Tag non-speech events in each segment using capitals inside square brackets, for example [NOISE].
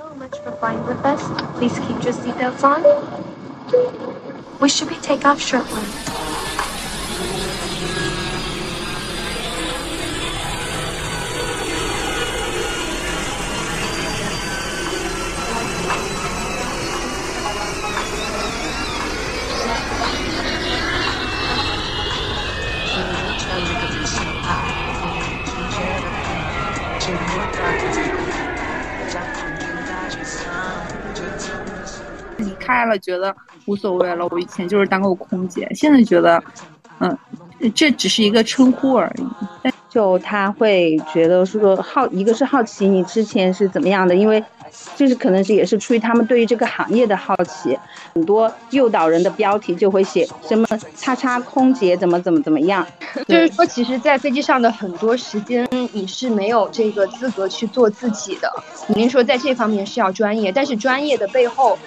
so much for flying with us. Please keep your seatbelts on. We should be take off shortly. 开了，觉得无所谓了。我以前就是当过空姐，现在觉得，嗯，这只是一个称呼而已。但就他会觉得是说好，一个是好奇你之前是怎么样的，因为就是可能是也是出于他们对于这个行业的好奇，很多诱导人的标题就会写什么“叉叉空姐怎么怎么怎么样”，[LAUGHS] 就是说，其实，在飞机上的很多时间，你是没有这个资格去做自己的。肯定说在这方面是要专业，但是专业的背后。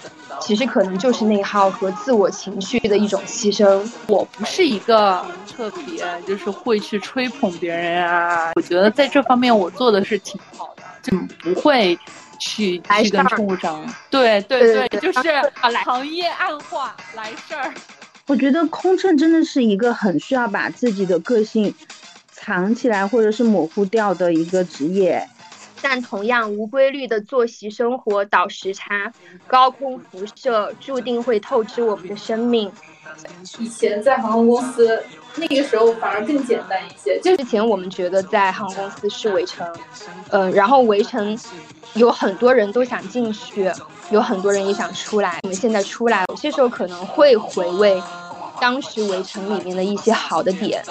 其实可能就是内耗和自我情绪的一种牺牲。我不是一个特别就是会去吹捧别人啊，我觉得在这方面我做的是挺好的，就不会去去跟乘务长。对对对，就是行业暗话来事儿。[LAUGHS] 我觉得空乘真的是一个很需要把自己的个性藏起来或者是模糊掉的一个职业。但同样无规律的作息生活、倒时差、高空辐射，注定会透支我们的生命。以前在航空公司，那个时候反而更简单一些。就之前我们觉得在航空公司是围城，嗯，然后围城有很多人都想进去，有很多人也想出来。我们现在出来，有些时候可能会回味。当时围城里面的一些好的点，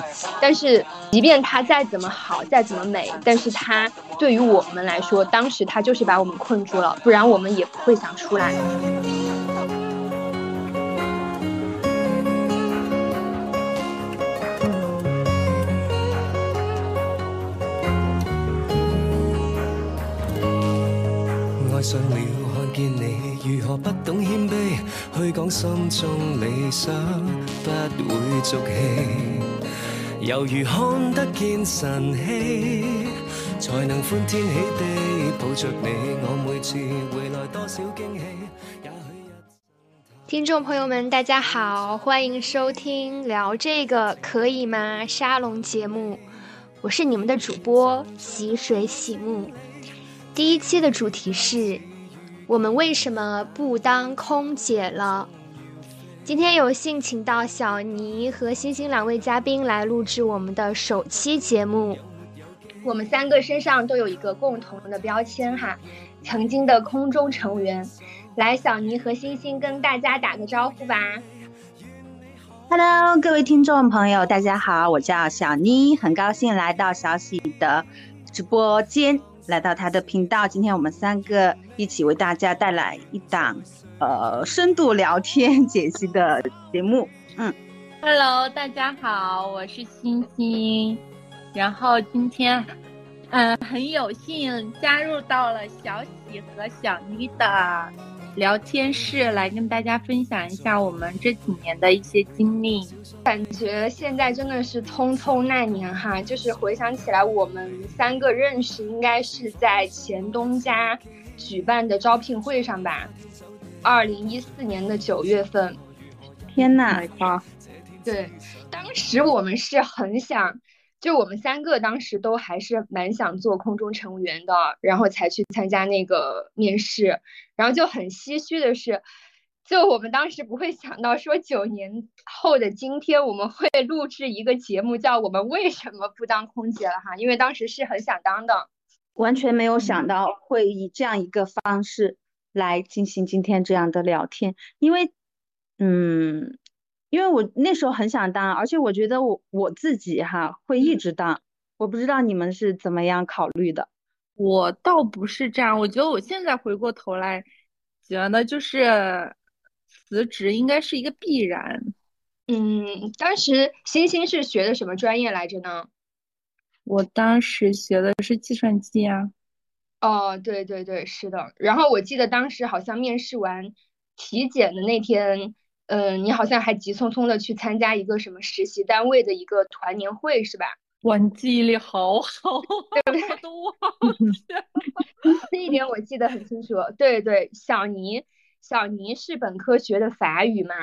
但是即便它再怎么好，再怎么美，但是它对于我们来说，当时它就是把我们困住了，不然我们也不会想出来。爱上了，看见你如何不懂谦卑，去讲心中理想，不会俗气，犹如看得见晨曦，才能欢天喜地抱着你。我每次回来多少惊喜，也许听众朋友们，大家好，欢迎收听聊这个可以吗沙龙节目，我是你们的主播洗水洗木。第一期的主题是：我们为什么不当空姐了？今天有幸请到小尼和星星两位嘉宾来录制我们的首期节目。我们三个身上都有一个共同的标签哈，曾经的空中成员。来，小尼和星星跟大家打个招呼吧。Hello，各位听众朋友，大家好，我叫小妮，很高兴来到小喜的直播间。来到他的频道，今天我们三个一起为大家带来一档呃深度聊天解析的节目。嗯，Hello，大家好，我是星星，然后今天嗯很有幸加入到了小喜和小妮的。聊天室来跟大家分享一下我们这几年的一些经历，感觉现在真的是匆匆那年哈，就是回想起来，我们三个认识应该是在前东家举办的招聘会上吧，二零一四年的九月份。天呐，啊！对，当时我们是很想。就我们三个当时都还是蛮想做空中乘务员的，然后才去参加那个面试，然后就很唏嘘的是，就我们当时不会想到说九年后的今天我们会录制一个节目，叫我们为什么不当空姐了哈，因为当时是很想当的，完全没有想到会以这样一个方式来进行今天这样的聊天，因为，嗯。因为我那时候很想当，而且我觉得我我自己哈会一直当，我不知道你们是怎么样考虑的。我倒不是这样，我觉得我现在回过头来，觉得就是辞职应该是一个必然。嗯，当时星星是学的什么专业来着呢？我当时学的是计算机啊。哦，对对对，是的。然后我记得当时好像面试完体检的那天。嗯，你好像还急匆匆的去参加一个什么实习单位的一个团年会是吧？哇，你记忆力好好，我都忘了。[LAUGHS] 这一点我记得很清楚。对对，小尼，小尼是本科学的法语嘛，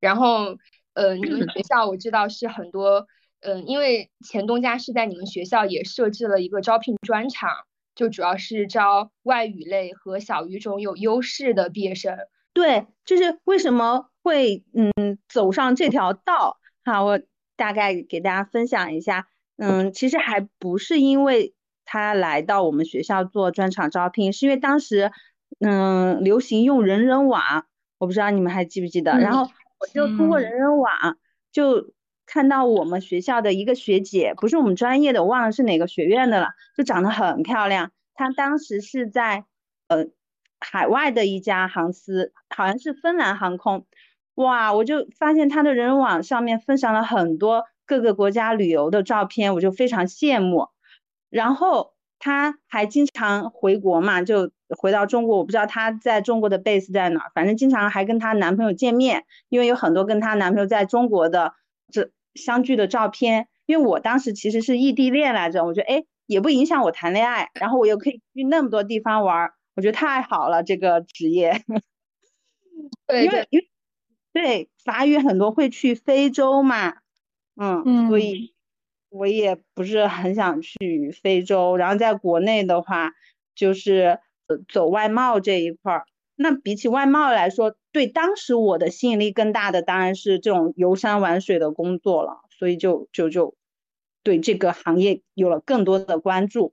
然后呃，你们学 [LAUGHS] 校我知道是很多，嗯，因为前东家是在你们学校也设置了一个招聘专场，就主要是招外语类和小语种有优势的毕业生。对，就是为什么会嗯走上这条道哈，我大概给大家分享一下。嗯，其实还不是因为他来到我们学校做专场招聘，是因为当时嗯流行用人人网，我不知道你们还记不记得。然后我就通过人人网就看到我们学校的一个学姐，不是我们专业的，我忘了是哪个学院的了，就长得很漂亮。她当时是在呃。海外的一家航司，好像是芬兰航空，哇，我就发现他的人人网上面分享了很多各个国家旅游的照片，我就非常羡慕。然后他还经常回国嘛，就回到中国，我不知道他在中国的 base 在哪，反正经常还跟她男朋友见面，因为有很多跟她男朋友在中国的这相聚的照片。因为我当时其实是异地恋来着，我觉得哎也不影响我谈恋爱，然后我又可以去那么多地方玩。我觉得太好了，这个职业。[LAUGHS] 对对，因为对法语很多会去非洲嘛，嗯，所以我也不是很想去非洲。然后在国内的话，就是走外贸这一块儿。那比起外贸来说，对当时我的吸引力更大的当然是这种游山玩水的工作了。所以就就就对这个行业有了更多的关注。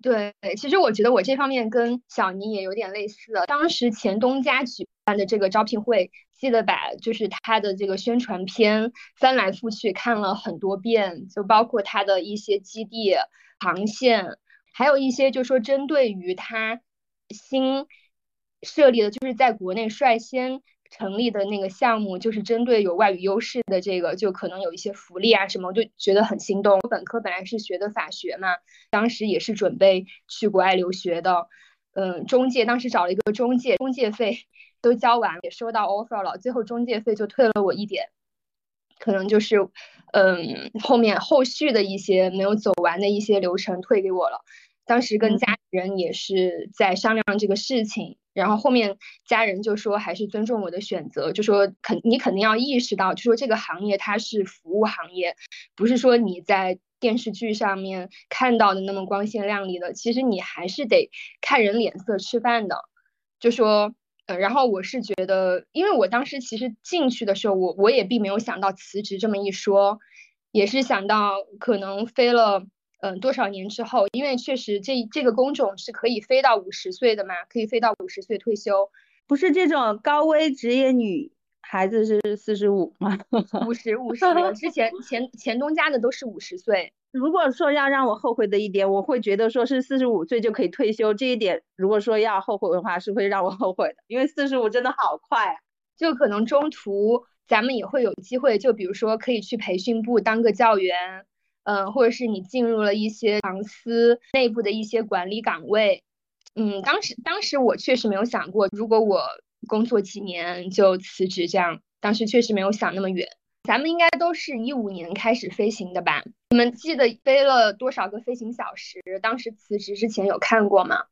对，其实我觉得我这方面跟小尼也有点类似。当时前东家举办的这个招聘会，记得把就是他的这个宣传片翻来覆去看了很多遍，就包括他的一些基地航线，还有一些就说针对于他新设立的，就是在国内率先。成立的那个项目就是针对有外语优势的这个，就可能有一些福利啊什么，我就觉得很心动。我本科本来是学的法学嘛，当时也是准备去国外留学的。嗯，中介当时找了一个中介，中介费都交完，也收到 offer 了，最后中介费就退了我一点，可能就是嗯后面后续的一些没有走完的一些流程退给我了。当时跟家人也是在商量这个事情。然后后面家人就说还是尊重我的选择，就说肯你肯定要意识到，就说这个行业它是服务行业，不是说你在电视剧上面看到的那么光鲜亮丽的，其实你还是得看人脸色吃饭的。就说，呃，然后我是觉得，因为我当时其实进去的时候，我我也并没有想到辞职这么一说，也是想到可能飞了。嗯，多少年之后？因为确实这这个工种是可以飞到五十岁的嘛，可以飞到五十岁退休。不是这种高危职业女孩子是四十五吗？[LAUGHS] 五十五十，之前前前东家的都是五十岁。如果说要让我后悔的一点，我会觉得说是四十五岁就可以退休这一点，如果说要后悔的话，是会让我后悔的，因为四十五真的好快，啊就可能中途咱们也会有机会，就比如说可以去培训部当个教员。嗯，或者是你进入了一些航司内部的一些管理岗位，嗯，当时当时我确实没有想过，如果我工作几年就辞职这样，当时确实没有想那么远。咱们应该都是一五年开始飞行的吧？你们记得飞了多少个飞行小时？当时辞职之前有看过吗？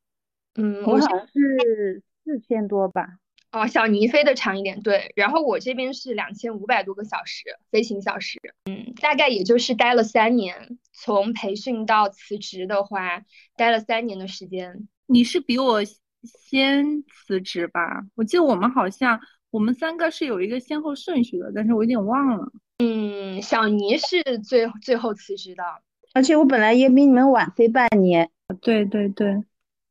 嗯，我好像是四千多吧。哦，小尼飞的长一点，对。然后我这边是两千五百多个小时飞行小时，嗯，大概也就是待了三年。从培训到辞职的话，待了三年的时间。你是比我先辞职吧？我记得我们好像我们三个是有一个先后顺序的，但是我有点忘了。嗯，小尼是最最后辞职的，而且我本来也比你们晚飞半年。对对对，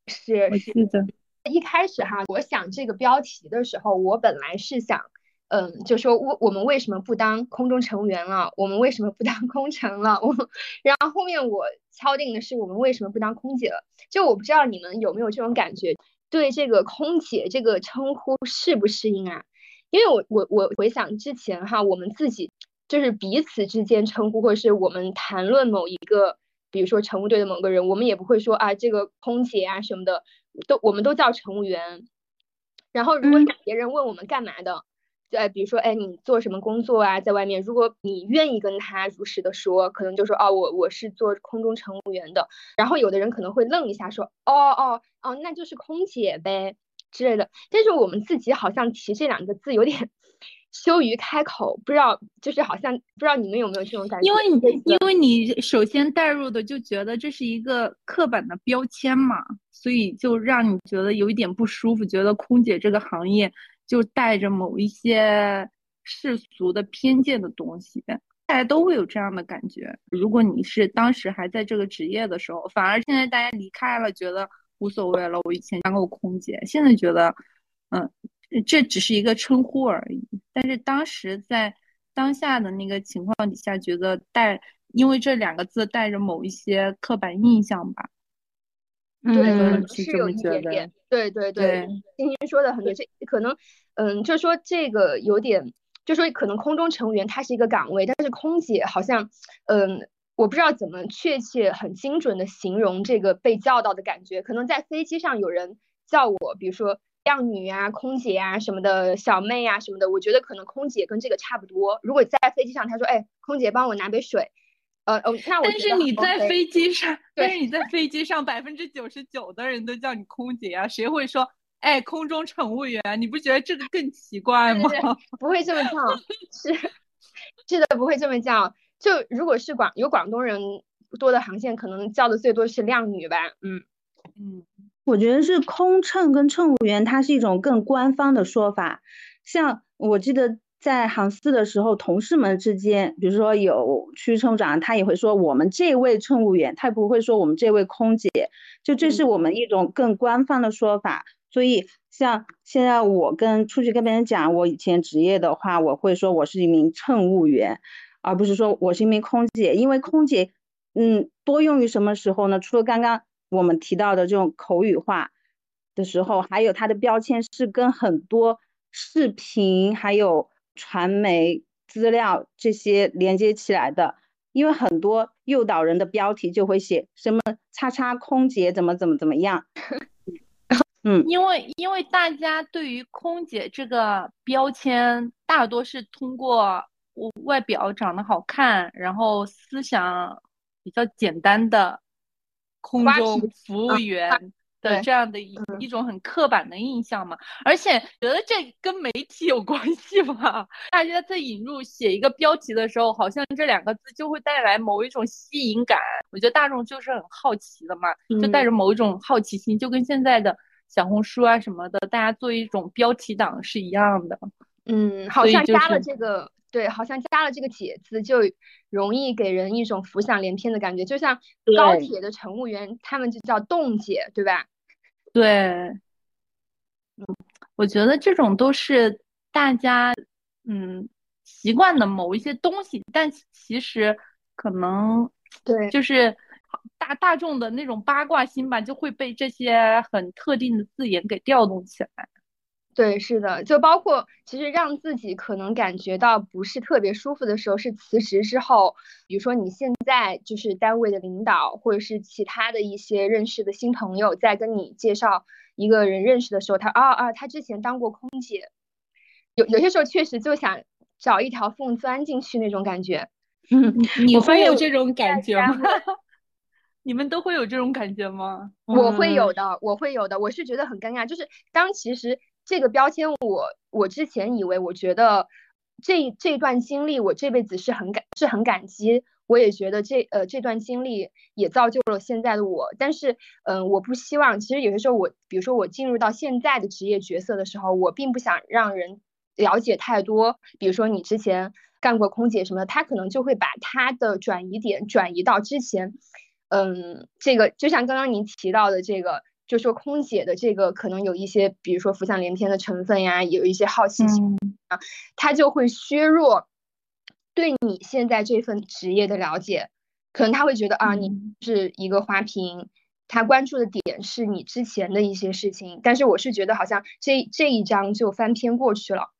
是，我记得。一开始哈，我想这个标题的时候，我本来是想，嗯，就说我我们为什么不当空中乘务员了？我们为什么不当空乘了？我，然后后面我敲定的是我们为什么不当空姐了？就我不知道你们有没有这种感觉，对这个空姐这个称呼适不适应啊？因为我我我回想之前哈，我们自己就是彼此之间称呼，或者是我们谈论某一个，比如说乘务队的某个人，我们也不会说啊这个空姐啊什么的。都我们都叫乘务员，然后如果别人问我们干嘛的，呃，比如说，哎，你做什么工作啊？在外面，如果你愿意跟他如实的说，可能就说，哦，我我是做空中乘务员的。然后有的人可能会愣一下，说，哦哦哦，那就是空姐呗之类的。但是我们自己好像提这两个字有点 [LAUGHS] 羞于开口，不知道，就是好像不知道你们有没有这种感觉？因为你因为你首先带入的就觉得这是一个刻板的标签嘛，所以就让你觉得有一点不舒服，觉得空姐这个行业。就带着某一些世俗的偏见的东西，大家都会有这样的感觉。如果你是当时还在这个职业的时候，反而现在大家离开了，觉得无所谓了。我以前当过空姐，现在觉得，嗯，这只是一个称呼而已。但是当时在当下的那个情况底下，觉得带因为这两个字带着某一些刻板印象吧。对，是有一点点。对对对，星星说的很对，这可能，嗯，就是说这个有点，就说可能空中乘务员它是一个岗位，但是空姐好像，嗯，我不知道怎么确切很精准的形容这个被叫到的感觉。可能在飞机上有人叫我，比如说靓女啊、空姐啊什么的，小妹啊什么的，我觉得可能空姐跟这个差不多。如果在飞机上他说，哎，空姐帮我拿杯水。呃哦，那我但是你在飞机上，但是你在飞机上，百分之九十九的人都叫你空姐啊，谁会说哎空中乘务员？你不觉得这个更奇怪吗？不会这么叫，是是的，不会这么叫。就如果是广有广东人多的航线，可能叫的最多是靓女吧。嗯嗯，我觉得是空乘跟乘务员，它是一种更官方的说法。像我记得。在航司的时候，同事们之间，比如说有区乘务长，他也会说我们这位乘务员，他不会说我们这位空姐，就这是我们一种更官方的说法。所以像现在我跟出去跟别人讲我以前职业的话，我会说我是一名乘务员，而不是说我是一名空姐，因为空姐，嗯，多用于什么时候呢？除了刚刚我们提到的这种口语化的时候，还有它的标签是跟很多视频还有。传媒资料这些连接起来的，因为很多诱导人的标题就会写什么“叉叉空姐怎么怎么怎么样”，嗯，因为因为大家对于空姐这个标签大多是通过外表长得好看，然后思想比较简单的空中服务员。的这样的一一种很刻板的印象嘛，而且觉得这跟媒体有关系吧？大家在引入写一个标题的时候，好像这两个字就会带来某一种吸引感。我觉得大众就是很好奇的嘛，就带着某一种好奇心，就跟现在的小红书啊什么的，大家做一种标题党是一样的。嗯，好像加了这个，对，好像加了这个“解”字，就容易给人一种浮想联翩的感觉。就像高铁的乘务员，他们就叫“动姐”，对吧？对，嗯，我觉得这种都是大家嗯习惯的某一些东西，但其实可能对，就是 [SNIFFS] 大大众的那种八卦心吧，就会被这些很特定的字眼给调动起来。对，是的，就包括其实让自己可能感觉到不是特别舒服的时候，是辞职之后，比如说你现在就是单位的领导，或者是其他的一些认识的新朋友，在跟你介绍一个人认识的时候，他啊啊，他之前当过空姐，有有些时候确实就想找一条缝钻进去那种感觉。[LAUGHS] 嗯，你会有这种感觉吗？[LAUGHS] [LAUGHS] 你们都会有这种感觉吗？我会有的，我会有的，我是觉得很尴尬，就是当其实。这个标签，我我之前以为，我觉得这这段经历，我这辈子是很感是很感激，我也觉得这呃这段经历也造就了现在的我。但是，嗯，我不希望，其实有些时候我，比如说我进入到现在的职业角色的时候，我并不想让人了解太多。比如说你之前干过空姐什么的，他可能就会把他的转移点转移到之前，嗯，这个就像刚刚您提到的这个。就说空姐的这个可能有一些，比如说浮想联翩的成分呀，有一些好奇心啊，他就会削弱对你现在这份职业的了解。可能他会觉得啊，你是一个花瓶，他关注的点是你之前的一些事情。但是我是觉得好像这这一章就翻篇过去了。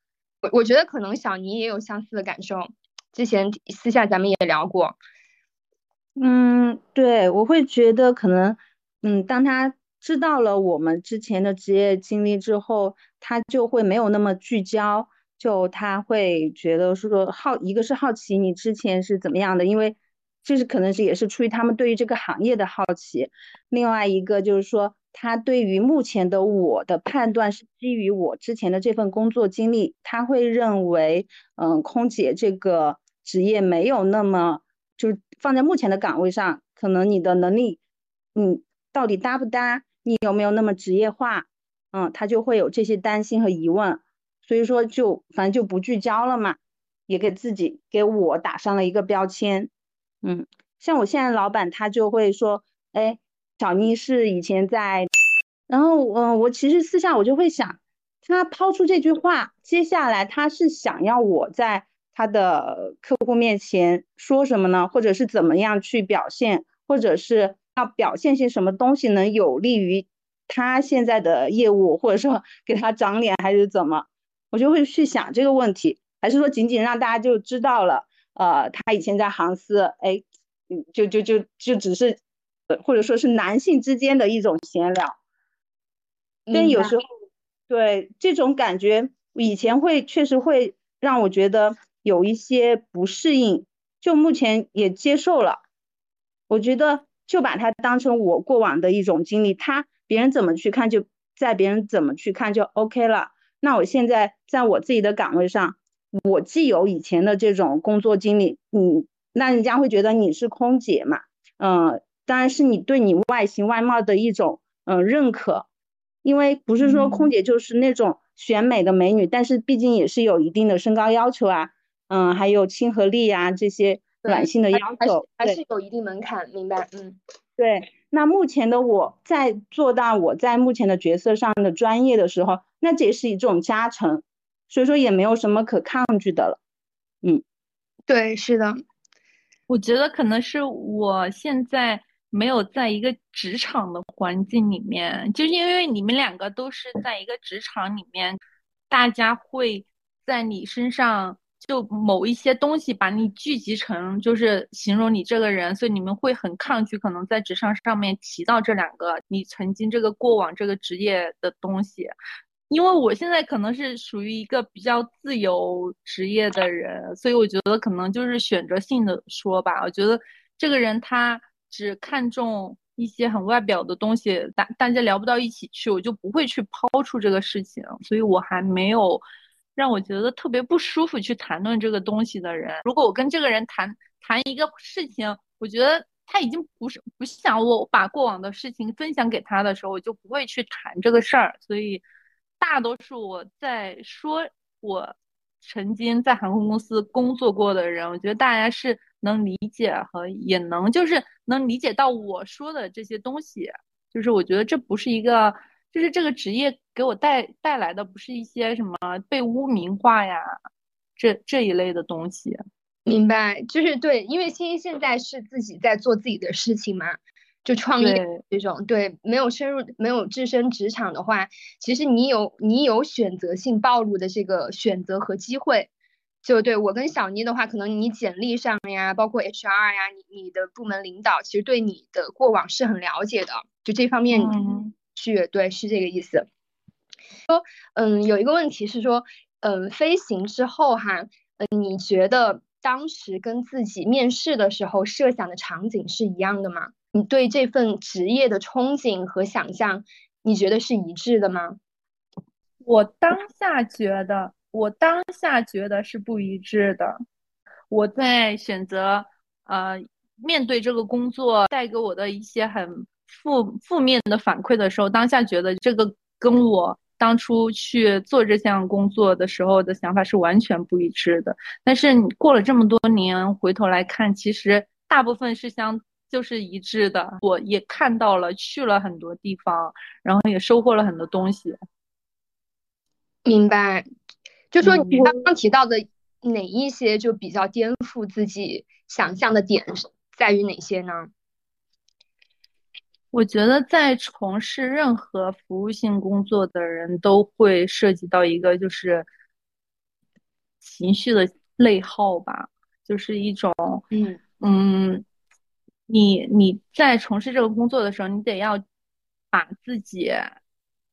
我我觉得可能小尼也有相似的感受，之前私下咱们也聊过。嗯，对，我会觉得可能，嗯，当他。知道了我们之前的职业经历之后，他就会没有那么聚焦，就他会觉得说好，一个是好奇你之前是怎么样的，因为这是可能是也是出于他们对于这个行业的好奇。另外一个就是说，他对于目前的我的判断是基于我之前的这份工作经历，他会认为，嗯，空姐这个职业没有那么，就是放在目前的岗位上，可能你的能力，嗯，到底搭不搭，你有没有那么职业化，嗯，他就会有这些担心和疑问。所以说就反正就不聚焦了嘛，也给自己给我打上了一个标签，嗯，像我现在老板他就会说，哎，小妮是以前在，然后嗯，我其实私下我就会想，他抛出这句话，接下来他是想要我在他的客户面前说什么呢？或者是怎么样去表现，或者是要表现些什么东西能有利于他现在的业务，或者说 [LAUGHS] 给他长脸，还是怎么？我就会去想这个问题，还是说仅仅让大家就知道了，呃，他以前在航司，哎，嗯，就就就就只是，或者说是男性之间的一种闲聊。但有时候，对这种感觉，以前会确实会让我觉得有一些不适应，就目前也接受了。我觉得就把它当成我过往的一种经历，他别人怎么去看，就在别人怎么去看就 OK 了。那我现在在我自己的岗位上，我既有以前的这种工作经历，你那人家会觉得你是空姐嘛，嗯，当然是你对你外形外貌的一种嗯认可，因为不是说空姐就是那种选美的美女，但是毕竟也是有一定的身高要求啊，嗯，还有亲和力啊这些软性的要求，还是有一定门槛，明白？嗯，对。那目前的我在做到我在目前的角色上的专业的时候。那这也是一种加成，所以说也没有什么可抗拒的了。嗯，对，是的，我觉得可能是我现在没有在一个职场的环境里面，就是因为你们两个都是在一个职场里面，大家会在你身上就某一些东西把你聚集成，就是形容你这个人，所以你们会很抗拒可能在职场上面提到这两个你曾经这个过往这个职业的东西。因为我现在可能是属于一个比较自由职业的人，所以我觉得可能就是选择性的说吧。我觉得这个人他只看重一些很外表的东西，大大家聊不到一起去，我就不会去抛出这个事情。所以我还没有让我觉得特别不舒服去谈论这个东西的人。如果我跟这个人谈谈一个事情，我觉得他已经不是不想我把过往的事情分享给他的时候，我就不会去谈这个事儿。所以。大多数我在说我曾经在航空公司工作过的人，我觉得大家是能理解和也能就是能理解到我说的这些东西。就是我觉得这不是一个，就是这个职业给我带带来的不是一些什么被污名化呀，这这一类的东西。明白，就是对，因为欣欣现在是自己在做自己的事情嘛。就创业这种，对，没有深入，没有置身职场的话，其实你有你有选择性暴露的这个选择和机会。就对我跟小妮的话，可能你简历上呀，包括 HR 呀，你你的部门领导其实对你的过往是很了解的，就这方面去对是这个意思。说，嗯，有一个问题是说，嗯，飞行之后哈，嗯，你觉得当时跟自己面试的时候设想的场景是一样的吗？你对这份职业的憧憬和想象，你觉得是一致的吗？我当下觉得，我当下觉得是不一致的。我在选择呃面对这个工作带给我的一些很负负面的反馈的时候，当下觉得这个跟我当初去做这项工作的时候的想法是完全不一致的。但是你过了这么多年，回头来看，其实大部分是相。就是一致的，我也看到了，去了很多地方，然后也收获了很多东西。明白，就说你刚刚提到的哪一些就比较颠覆自己想象的点在于哪些呢？我觉得在从事任何服务性工作的人都会涉及到一个就是情绪的内耗吧，就是一种嗯嗯。你你在从事这个工作的时候，你得要把自己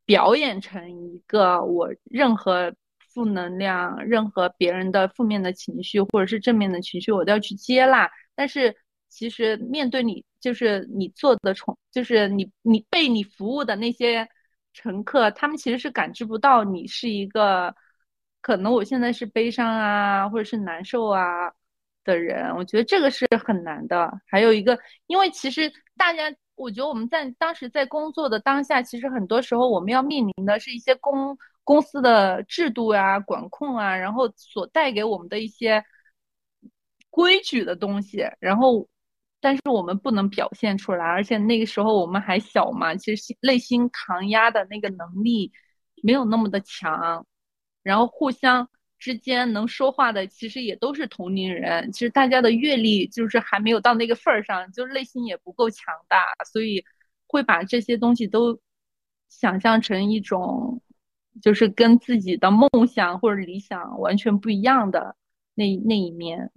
表演成一个我任何负能量，任何别人的负面的情绪或者是正面的情绪，我都要去接纳。但是其实面对你，就是你做的宠，就是你你被你服务的那些乘客，他们其实是感知不到你是一个，可能我现在是悲伤啊，或者是难受啊的人。我觉得这个是很难的。还有一个，因为其实大家。我觉得我们在当时在工作的当下，其实很多时候我们要面临的是一些公公司的制度啊、管控啊，然后所带给我们的一些规矩的东西。然后，但是我们不能表现出来，而且那个时候我们还小嘛，其实内心抗压的那个能力没有那么的强，然后互相。之间能说话的其实也都是同龄人，其实大家的阅历就是还没有到那个份儿上，就是内心也不够强大，所以会把这些东西都想象成一种，就是跟自己的梦想或者理想完全不一样的那那一面。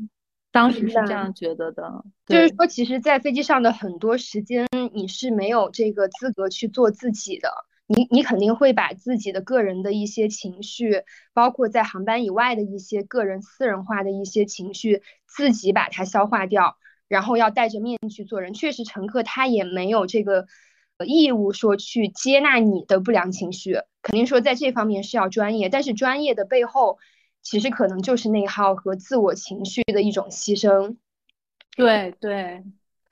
当时是这样觉得的，就是说，其实，在飞机上的很多时间，你是没有这个资格去做自己的。你你肯定会把自己的个人的一些情绪，包括在航班以外的一些个人私人化的一些情绪，自己把它消化掉，然后要戴着面具做人。确实，乘客他也没有这个义务说去接纳你的不良情绪，肯定说在这方面是要专业，但是专业的背后，其实可能就是内耗和自我情绪的一种牺牲。对对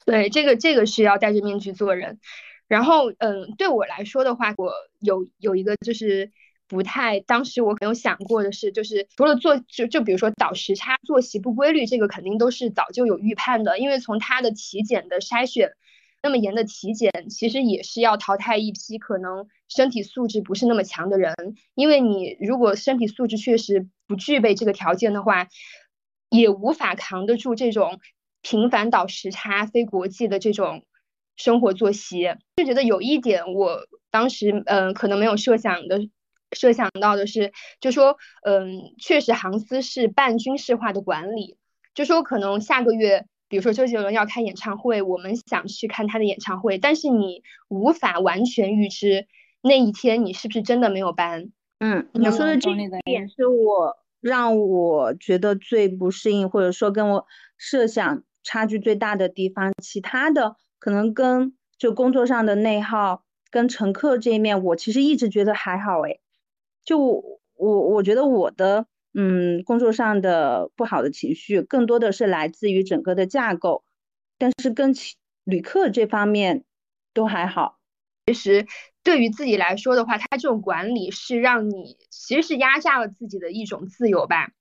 对，这个这个是要戴着面具做人。然后，嗯，对我来说的话，我有有一个就是不太，当时我没有想过的是，就是除了做，就就比如说倒时差、作息不规律，这个肯定都是早就有预判的，因为从他的体检的筛选，那么严的体检，其实也是要淘汰一批可能身体素质不是那么强的人，因为你如果身体素质确实不具备这个条件的话，也无法扛得住这种频繁倒时差、非国际的这种。生活作息就觉得有一点，我当时嗯可能没有设想的，设想到的是，就说嗯确实航司是半军事化的管理，就说可能下个月，比如说周杰伦要开演唱会，我们想去看他的演唱会，但是你无法完全预知那一天你是不是真的没有班。嗯，你说的这一点是我让我觉得最不适应，或者说跟我设想差距最大的地方，其他的。可能跟就工作上的内耗，跟乘客这一面，我其实一直觉得还好诶。就我我觉得我的嗯工作上的不好的情绪，更多的是来自于整个的架构，但是跟旅客这方面都还好。其实对于自己来说的话，他这种管理是让你其实是压榨了自己的一种自由吧。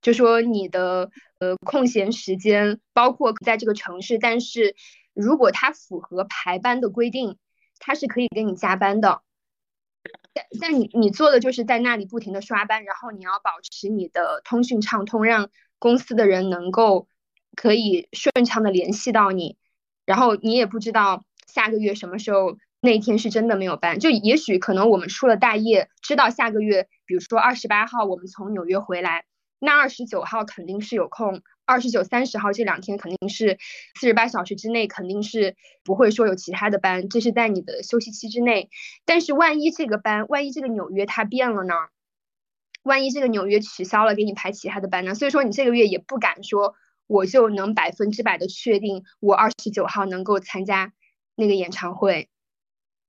就说你的呃空闲时间，包括在这个城市，但是。如果它符合排班的规定，它是可以给你加班的。但你你做的就是在那里不停的刷班，然后你要保持你的通讯畅通，让公司的人能够可以顺畅的联系到你。然后你也不知道下个月什么时候那天是真的没有班，就也许可能我们出了大业，知道下个月，比如说二十八号我们从纽约回来，那二十九号肯定是有空。二十九、三十号这两天肯定是四十八小时之内，肯定是不会说有其他的班，这是在你的休息期之内。但是万一这个班，万一这个纽约它变了呢？万一这个纽约取消了，给你排其他的班呢？所以说你这个月也不敢说我就能百分之百的确定我二十九号能够参加那个演唱会，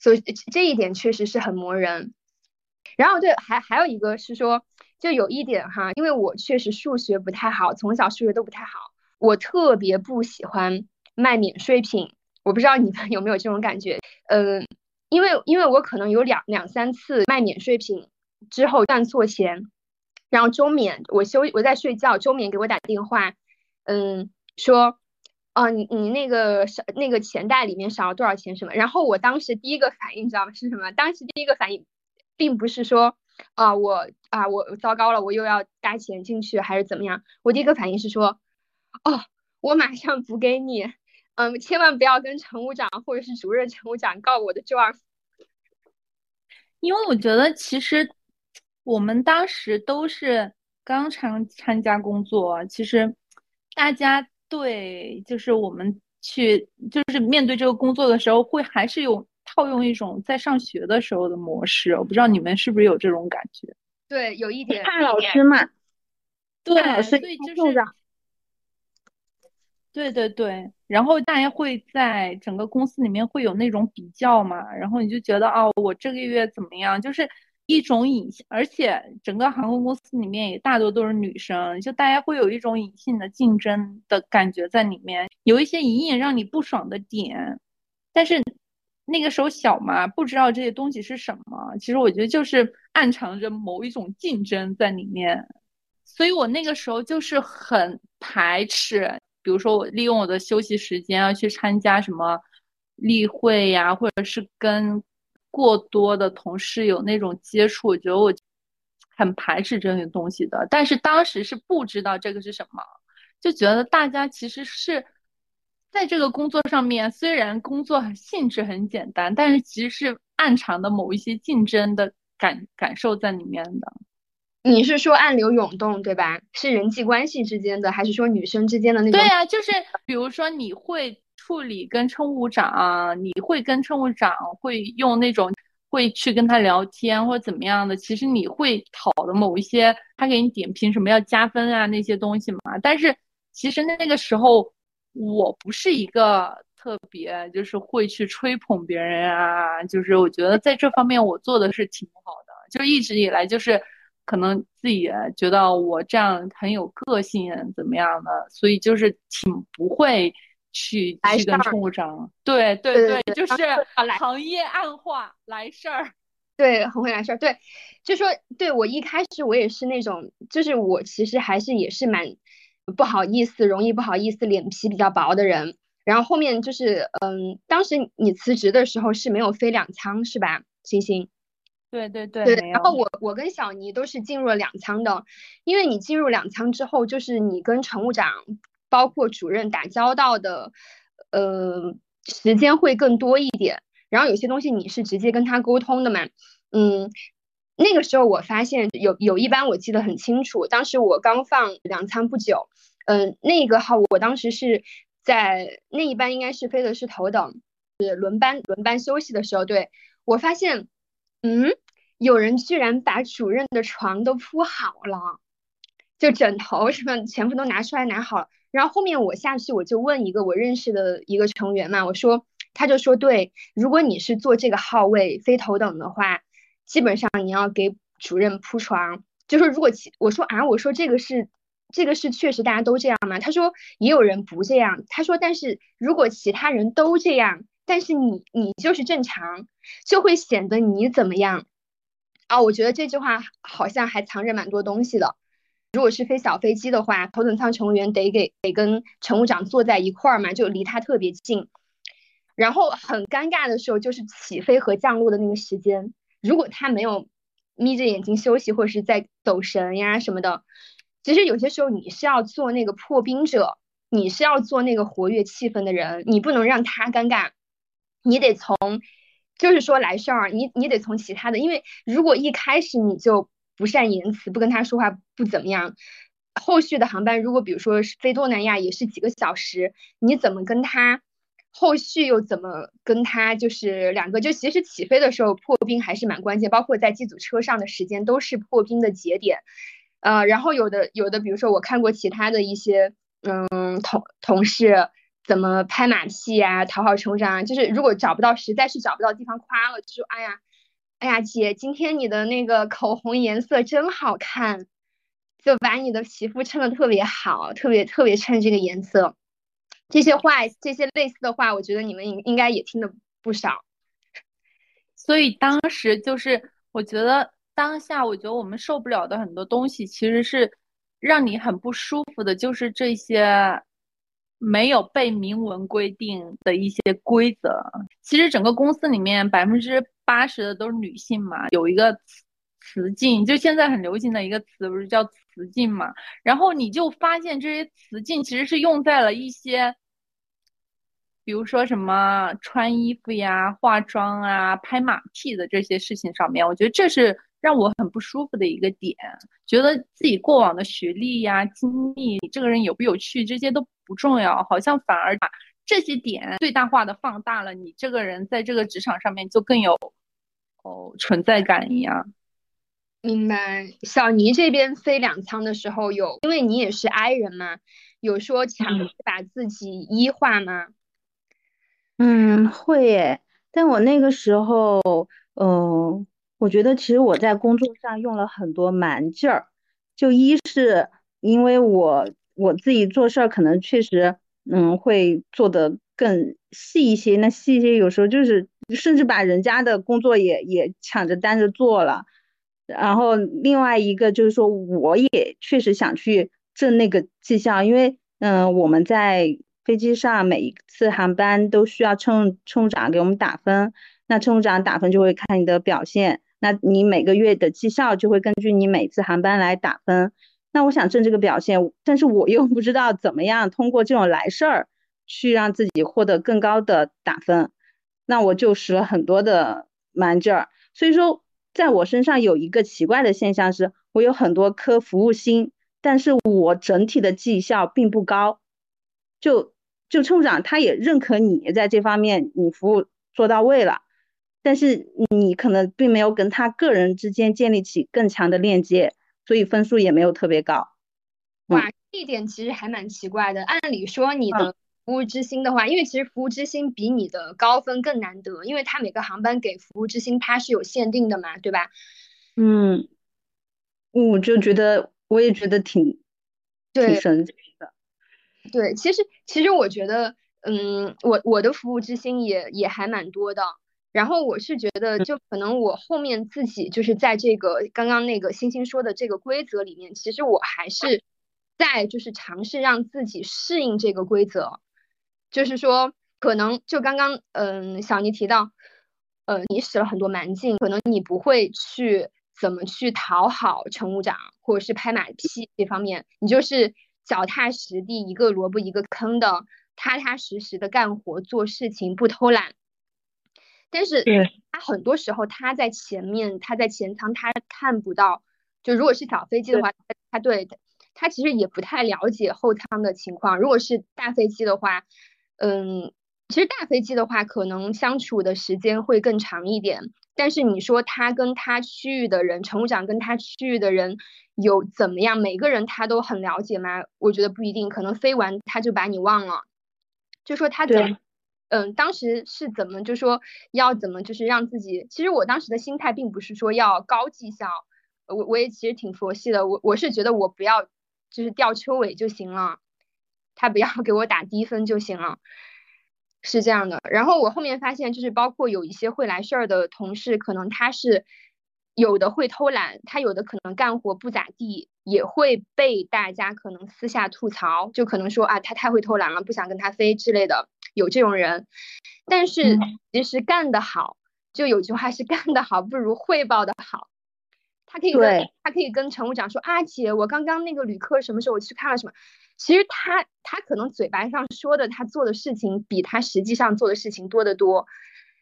所以这一点确实是很磨人。然后对，还还有一个是说。就有一点哈，因为我确实数学不太好，从小数学都不太好，我特别不喜欢卖免税品。我不知道你们 [LAUGHS] 有没有这种感觉？嗯，因为因为我可能有两两三次卖免税品之后赚错钱，然后周免我休我在睡觉，周免给我打电话，嗯，说，哦你你那个少那个钱袋里面少了多少钱什么？然后我当时第一个反应你知道吗？是什么？当时第一个反应并不是说。啊，我啊，我糟糕了，我又要搭钱进去还是怎么样？我第一个反应是说，哦，我马上补给你，嗯，千万不要跟乘务长或者是主任乘务长告我的状。因为我觉得其实我们当时都是刚参参加工作，其实大家对就是我们去就是面对这个工作的时候，会还是有。套用一种在上学的时候的模式，我不知道你们是不是有这种感觉？对，有一点看老师嘛，对，老师所以就是对对对，然后大家会在整个公司里面会有那种比较嘛，然后你就觉得哦，我这个月怎么样，就是一种隐性，而且整个航空公司里面也大多都是女生，就大家会有一种隐性的竞争的感觉在里面，有一些隐隐让你不爽的点，但是那个时候小嘛，不知道这些东西是什么，其实我觉得就是暗藏着某一种竞争在里面。所以我那个时候就是很排斥，比如说我利用我的休息时间啊去参加什么例会呀，或者是跟过多的同事有那种接触，我觉得我很排斥这些东西的。但是当时是不知道这个是什么，就觉得大家其实是在这个工作上面，虽然工作性质很简单，但是其实是暗藏的某一些竞争的感感受在里面的。你是说暗流涌动，对吧？是人际关系之间的，还是说女生之间的那种？对呀、就是比如说你会处理跟乘务长，你会跟乘务长会用那种会去跟他聊天或者怎么样的，其实你会讨的某一些他给你点评什么要加分啊那些东西嘛。但是其实那个时候我不是一个特别就是会去吹捧别人啊，就是我觉得在这方面我做的是挺好的，就一直以来就是。可能自己也觉得我这样很有个性，怎么样的，所以就是挺不会去来去跟事儿乘务长，对对对对就是行业暗话来事儿。对，很会来事儿。对，就说对我一开始我也是那种，就是我其实还是也是蛮不好意思，容易不好意思，脸皮比较薄的人。然后后面就是，嗯，当时你辞职的时候是没有飞两舱是吧，星星？对对对，对，然后我我跟小尼都是进入了两舱的，因为你进入两舱之后，就是你跟乘务长包括主任打交道的，呃，时间会更多一点。然后有些东西你是直接跟他沟通的嘛，嗯，那个时候我发现有有一班我记得很清楚，当时我刚放两餐不久，嗯、那个号我当时是在那一班应该是飞的是头等，是轮班轮班休息的时候，对，我发现。嗯，有人居然把主任的床都铺好了，就枕头什么全部都拿出来拿好了。然后后面我下去我就问一个我认识的一个成员嘛，我说，他就说对，如果你是坐这个号位飞头等的话，基本上你要给主任铺床。就说如果其我说啊，我说这个是这个是确实大家都这样吗？他说也有人不这样。他说但是如果其他人都这样，但是你你就是正常，就会显得你怎么样啊？我觉得这句话好像还藏着蛮多东西的。如果是飞小飞机的话，头等舱乘务员得给得跟乘务长坐在一块儿嘛，就离他特别近。然后很尴尬的时候就是起飞和降落的那个时间，如果他没有眯着眼睛休息或者是在走神呀什么的，其实有些时候你是要做那个破冰者，你是要做那个活跃气氛的人，你不能让他尴尬。你得从，就是说来事儿，你你得从其他的，因为如果一开始你就不善言辞，不跟他说话，不怎么样，后续的航班如果比如说是飞东南亚也是几个小时，你怎么跟他，后续又怎么跟他，就是两个就其实起飞的时候破冰还是蛮关键，包括在机组车上的时间都是破冰的节点，呃，然后有的有的，比如说我看过其他的一些嗯同同事。怎么拍马屁呀、讨好乘长啊？就是如果找不到，实在是找不到地方夸了，就说哎呀，哎呀姐，今天你的那个口红颜色真好看，就把你的皮肤衬得特别好，特别特别衬这个颜色。这些话，这些类似的话，我觉得你们应应该也听的不少。所以当时就是，我觉得当下，我觉得我们受不了的很多东西，其实是让你很不舒服的，就是这些没有被明文规定的一些规则。其实整个公司里面百分之八十的都是女性嘛，有一个词词境，就现在很流行的一个词，不是叫词境嘛？然后你就发现这些词境其实是用在了一些。比如说什么穿衣服呀、化妆啊、拍马屁的这些事情上面，我觉得这是让我很不舒服的一个点。觉得自己过往的学历呀、经历，你这个人有不有趣，这些都不重要，好像反而把这些点最大化的放大了，你这个人在这个职场上面就更有哦存在感一样。明白。小尼这边飞两舱的时候有，因为你也是 I 人嘛，有说强把自己一化吗？嗯，会耶。但我那个时候，嗯，我觉得其实我在工作上用了很多蛮劲儿。就一是因为我我自己做事儿可能确实，嗯，会做得更细一些。那细一些有时候就是甚至把人家的工作也也抢着担着做了。然后另外一个就是说，我也确实想去挣那个绩效，因为嗯，我们在飞机上每一次航班都需要乘乘务长给我们打分，那乘务长打分就会看你的表现，那你每个月的绩效就会根据你每次航班来打分。那我想挣这个表现，但是我又不知道怎么样通过这种来事儿去让自己获得更高的打分，那我就使了很多的蛮劲儿，所以说。在我身上有一个奇怪的现象是，我有很多颗服务心，但是我整体的绩效并不高。就就乘务长他也认可你在这方面你服务做到位了，但是你可能并没有跟他个人之间建立起更强的链接，所以分数也没有特别高。哇，这一点其实还蛮奇怪的。按理说你的。服务之星的话，因为其实服务之星比你的高分更难得，因为它每个航班给服务之星它是有限定的嘛，对吧？嗯，我就觉得我也觉得挺挺神奇的。对，其实其实我觉得，嗯，我我的服务之星也也还蛮多的。然后我是觉得，就可能我后面自己就是在这个刚刚那个星星说的这个规则里面，其实我还是在就是尝试让自己适应这个规则。就是说，可能就刚刚，嗯，小尼提到，呃，你使了很多蛮劲，可能你不会去怎么去讨好乘务长，或者是拍马屁这方面，你就是脚踏实地，一个萝卜一个坑的，踏踏实实的干活做事情，不偷懒。但是他很多时候他在前面，他在前舱，他看不到。就如果是小飞机的话，他对他其实也不太了解后舱的情况。如果是大飞机的话，嗯，其实大飞机的话，可能相处的时间会更长一点。但是你说他跟他区域的人，乘务长跟他区域的人有怎么样？每个人他都很了解吗？我觉得不一定，可能飞完他就把你忘了。就说他怎，嗯，当时是怎么就说要怎么就是让自己？其实我当时的心态并不是说要高绩效，我我也其实挺佛系的。我我是觉得我不要就是吊车尾就行了。他不要 [LAUGHS] 给我打低分就行了，是这样的。然后我后面发现，就是包括有一些会来事儿的同事，可能他是有的会偷懒，他有的可能干活不咋地，也会被大家可能私下吐槽，就可能说啊，他太会偷懒了，不想跟他飞之类的，有这种人。但是其实干得好，就有句话是干得好不如汇报的好。他可以跟他可以跟乘务长说啊，姐，我刚刚那个旅客什么时候我去看了什么。其实他他可能嘴巴上说的，他做的事情比他实际上做的事情多得多。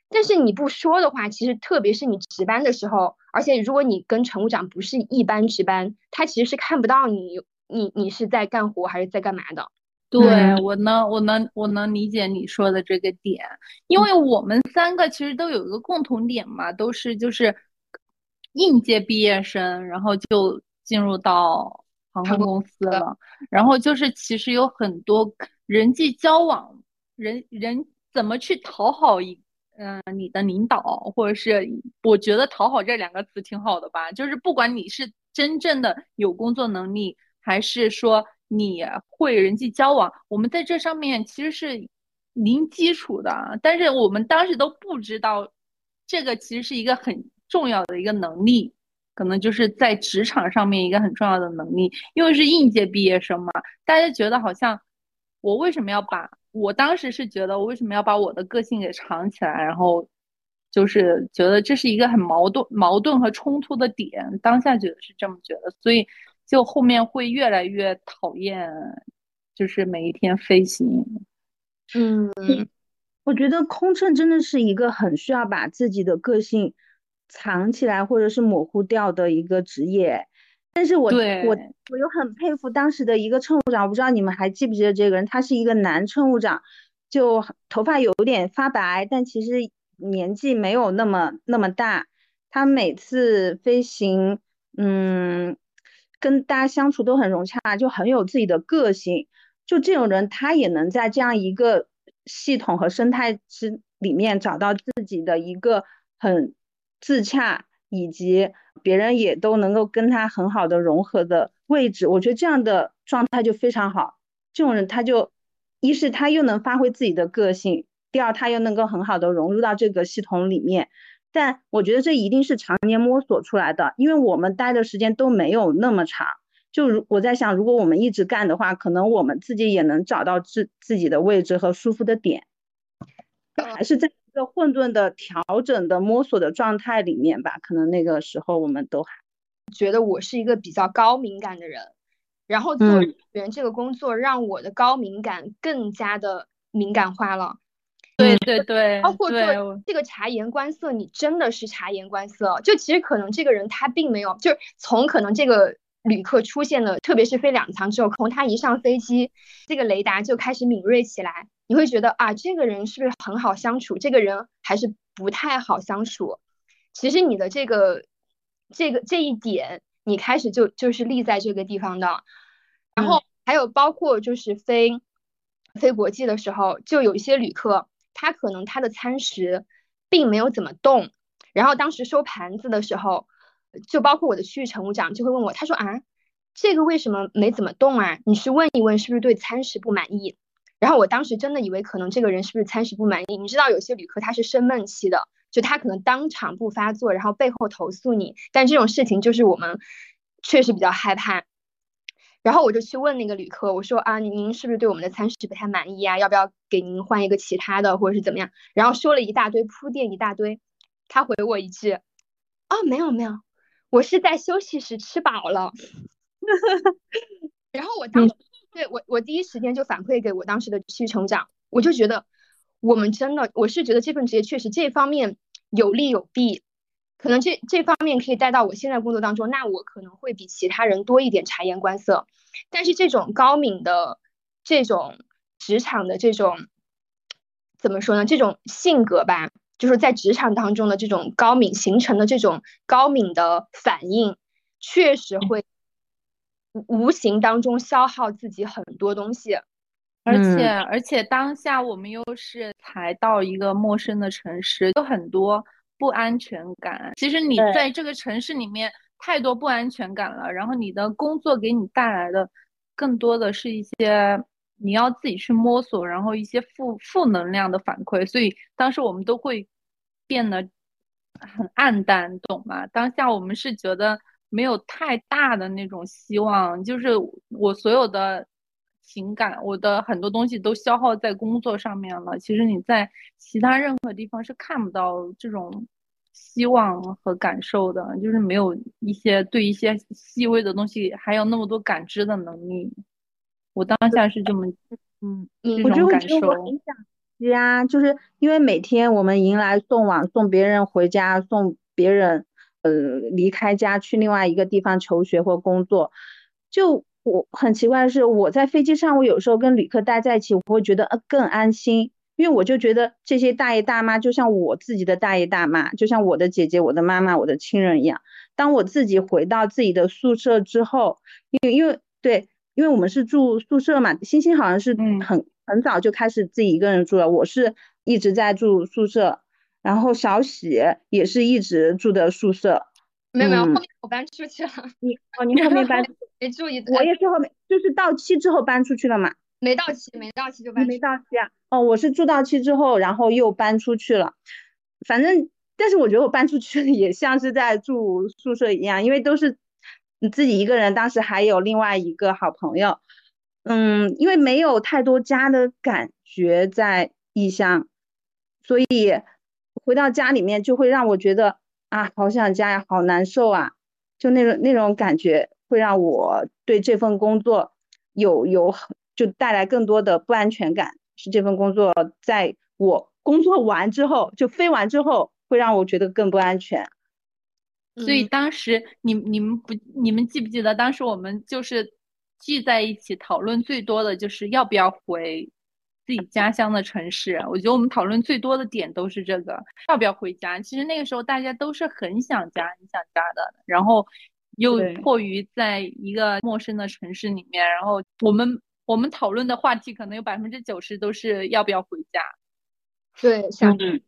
但是你不说的话，其实特别是你值班的时候，而且如果你跟乘务长不是一班值班，他其实是看不到你你你是在干活还是在干嘛的。对我能我能我能理解你说的这个点，因为我们三个其实都有一个共同点嘛，都是就是应届毕业生，然后就进入到。航空公司了，然后就是其实有很多人际交往，人人怎么去讨好一嗯你的领导，或者是我觉得讨好这两个词挺好的吧，就是不管你是真正的有工作能力，还是说你会人际交往，我们在这上面其实是零基础的，但是我们当时都不知道，这个其实是一个很重要的一个能力。可能就是在职场上面一个很重要的能力，因为是应届毕业生嘛，大家觉得好像我为什么要把我当时是觉得我为什么要把我的个性给藏起来，然后就是觉得这是一个很矛盾、矛盾和冲突的点，当下觉得是这么觉得，所以就后面会越来越讨厌，就是每一天飞行。嗯，我觉得空乘真的是一个很需要把自己的个性。藏起来或者是模糊掉的一个职业，但是我我我又很佩服当时的一个乘务长，我不知道你们还记不记得这个人，他是一个男乘务长，就头发有点发白，但其实年纪没有那么那么大。他每次飞行，嗯，跟大家相处都很融洽，就很有自己的个性。就这种人，他也能在这样一个系统和生态之里面找到自己的一个很自洽，以及别人也都能够跟他很好的融合的位置。我觉得这样的状态就非常好。这种人，他就一是他又能发挥自己的个性，第二他又能够很好的融入到这个系统里面。但我觉得这一定是常年摸索出来的，因为我们待的时间都没有那么长。就如我在想，如果我们一直干的话，可能我们自己也能找到自自己的位置和舒服的点，还是在一个混沌的调整的摸索的状态里面吧。可能那个时候我们都还觉得我是一个比较高敏感的人，然后做人这个工作让我的高敏感更加的敏感化了。对对对，包括做这个察言观色，你真的是察言观色。就其实可能这个人他并没有，就是从可能这个旅客出现了，特别是飞两舱之后，从他一上飞机，这个雷达就开始敏锐起来。你会觉得啊，这个人是不是很好相处？这个人还是不太好相处。其实你的这个这个这一点，你开始就就是立在这个地方的。然后还有包括就是飞飞国际的时候，就有一些旅客。他可能他的餐食并没有怎么动，然后当时收盘子的时候，就包括我的区域乘务长就会问我，他说啊，这个为什么没怎么动啊？你去问一问是不是对餐食不满意？然后我当时真的以为可能这个人是不是餐食不满意？你知道有些旅客他是生闷气的，就他可能当场不发作，然后背后投诉你，但这种事情就是我们确实比较害怕。然后我就去问那个旅客，我说啊，您是不是对我们的餐食不太满意啊？要不要给您换一个其他的，或者是怎么样？然后说了一大堆铺垫一大堆，他回我一句，哦，没有没有，我是在休息时吃饱了。[LAUGHS] 然后我当时对我我第一时间就反馈给我当时的区成长，我就觉得我们真的，我是觉得这份职业确实这方面有利有弊。可能这这方面可以带到我现在工作当中，那我可能会比其他人多一点察言观色。但是这种高敏的这种职场的这种怎么说呢？这种性格吧，就是在职场当中的这种高敏形成的这种高敏的反应，确实会无形当中消耗自己很多东西。而且而且当下我们又是才到一个陌生的城市，有很多。不安全感，其实你在这个城市里面太多不安全感了。然后你的工作给你带来的更多的是一些你要自己去摸索，然后一些负负能量的反馈。所以当时我们都会变得很暗淡，懂吗？当下我们是觉得没有太大的那种希望，就是我所有的。情感，我的很多东西都消耗在工作上面了。其实你在其他任何地方是看不到这种希望和感受的，就是没有一些对一些细微的东西还有那么多感知的能力。我当下是这么，嗯，这种感受。我很想家啊，就是因为每天我们迎来送往，送别人回家，送别人呃离开家去另外一个地方求学或工作，就。我很奇怪的是，我在飞机上，我有时候跟旅客待在一起，我会觉得呃更安心，因为我就觉得这些大爷大妈就像我自己的大爷大妈，就像我的姐姐、我的妈妈、我的亲人一样。当我自己回到自己的宿舍之后，因为因为对，因为我们是住宿舍嘛，星星好像是很很早就开始自己一个人住了，我是一直在住宿舍，然后小喜也是一直住的宿舍。没有没有，后面我搬出去了。[LAUGHS] 你哦，你后面搬 [LAUGHS] 没注意。我也是后面，就是到期之后搬出去了嘛。没到期，没到期就搬。没到期啊？哦，我是住到期之后，然后又搬出去了。反正，但是我觉得我搬出去 [LAUGHS] 也像是在住宿舍一样，因为都是你自己一个人。当时还有另外一个好朋友，嗯，因为没有太多家的感觉在异乡，所以回到家里面就会让我觉得。啊，好想家呀，好难受啊！就那种那种感觉，会让我对这份工作有有就带来更多的不安全感。是这份工作，在我工作完之后，就飞完之后，会让我觉得更不安全。所以当时你你们不你们记不记得，当时我们就是聚在一起讨论最多的就是要不要回。自己家乡的城市，我觉得我们讨论最多的点都是这个，要不要回家？其实那个时候大家都是很想家、很想家的。然后又迫于在一个陌生的城市里面，然后我们我们讨论的话题可能有百分之九十都是要不要回家。对，想嗯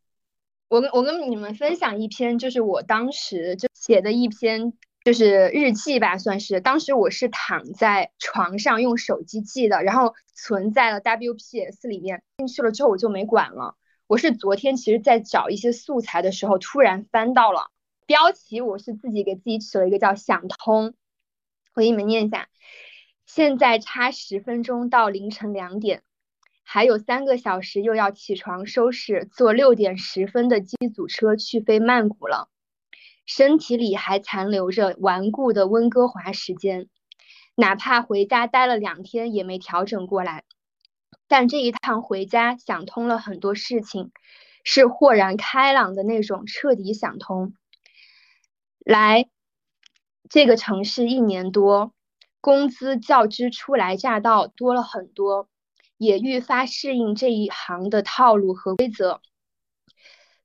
我跟我跟你们分享一篇，就是我当时就写的一篇，就是日记吧，算是。当时我是躺在床上用手机记的，然后存在了 WPS 里面。进去了之后我就没管了。我是昨天其实在找一些素材的时候，突然翻到了标题，我是自己给自己起了一个叫“想通”，我给你们念一下。现在差十分钟到凌晨两点。还有三个小时又要起床收拾，坐六点十分的机组车去飞曼谷了。身体里还残留着顽固的温哥华时间，哪怕回家待了两天也没调整过来。但这一趟回家想通了很多事情，是豁然开朗的那种彻底想通。来这个城市一年多，工资较之初来乍到多了很多。也愈发适应这一行的套路和规则，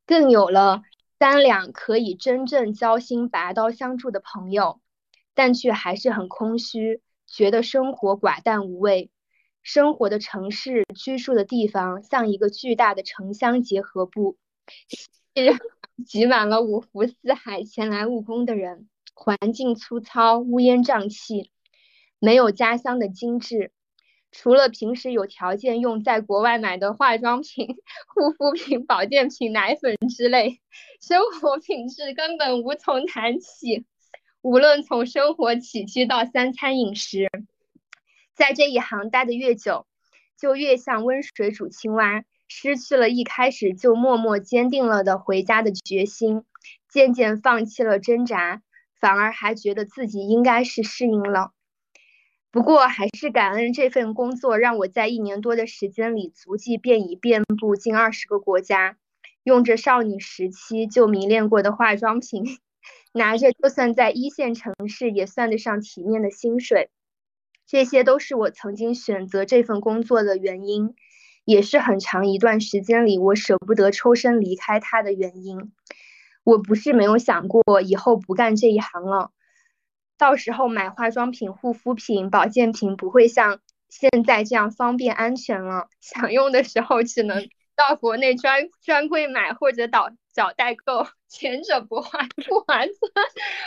更有了三两可以真正交心、拔刀相助的朋友，但却还是很空虚，觉得生活寡淡无味。生活的城市，居住的地方，像一个巨大的城乡结合部，[LAUGHS] 挤满了五湖四海前来务工的人，环境粗糙，乌烟瘴气，没有家乡的精致。除了平时有条件用在国外买的化妆品、护肤品、保健品、奶粉之类，生活品质根本无从谈起。无论从生活起居到三餐饮食，在这一行待得越久，就越像温水煮青蛙，失去了一开始就默默坚定了的回家的决心，渐渐放弃了挣扎，反而还觉得自己应该是适应了。不过，还是感恩这份工作，让我在一年多的时间里，足迹便已遍布近二十个国家，用着少女时期就迷恋过的化妆品，拿着就算在一线城市也算得上体面的薪水，这些都是我曾经选择这份工作的原因，也是很长一段时间里我舍不得抽身离开它的原因。我不是没有想过以后不干这一行了。到时候买化妆品、护肤品、保健品不会像现在这样方便安全了。[LAUGHS] 想用的时候只能到国内专专柜买或者找找代购，[LAUGHS] 前者不划不划算，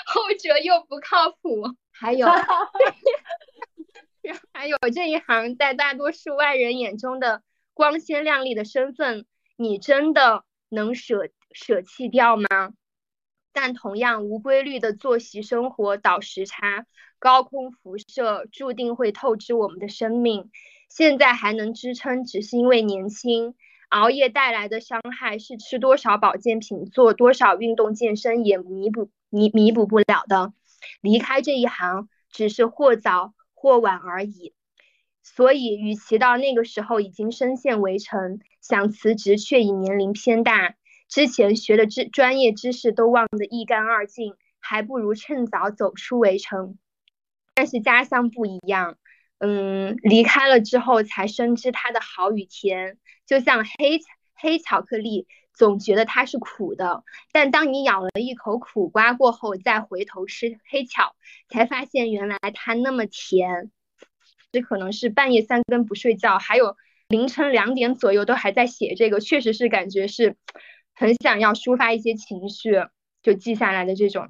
后者又不靠谱。还有，[LAUGHS] 还有这一行在大多数外人眼中的光鲜亮丽的身份，你真的能舍舍弃掉吗？但同样无规律的作息生活、倒时差、高空辐射，注定会透支我们的生命。现在还能支撑，只是因为年轻。熬夜带来的伤害，是吃多少保健品、做多少运动健身也弥补弥弥补不了的。离开这一行，只是或早或晚而已。所以，与其到那个时候已经深陷围城，想辞职却已年龄偏大。之前学的知专业知识都忘得一干二净，还不如趁早走出围城。但是家乡不一样，嗯，离开了之后才深知它的好与甜。就像黑黑巧克力，总觉得它是苦的，但当你咬了一口苦瓜过后，再回头吃黑巧，才发现原来它那么甜。这可能是半夜三更不睡觉，还有凌晨两点左右都还在写这个，确实是感觉是。很想要抒发一些情绪，就记下来的这种。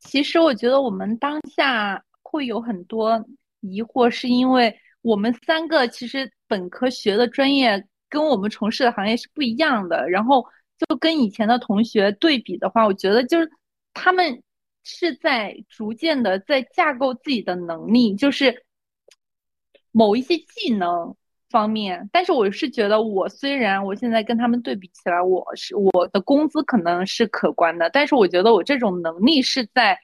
其实我觉得我们当下会有很多疑惑，是因为我们三个其实本科学的专业跟我们从事的行业是不一样的。然后就跟以前的同学对比的话，我觉得就是他们是在逐渐的在架构自己的能力，就是某一些技能。方面，但是我是觉得，我虽然我现在跟他们对比起来，我是我的工资可能是可观的，但是我觉得我这种能力是在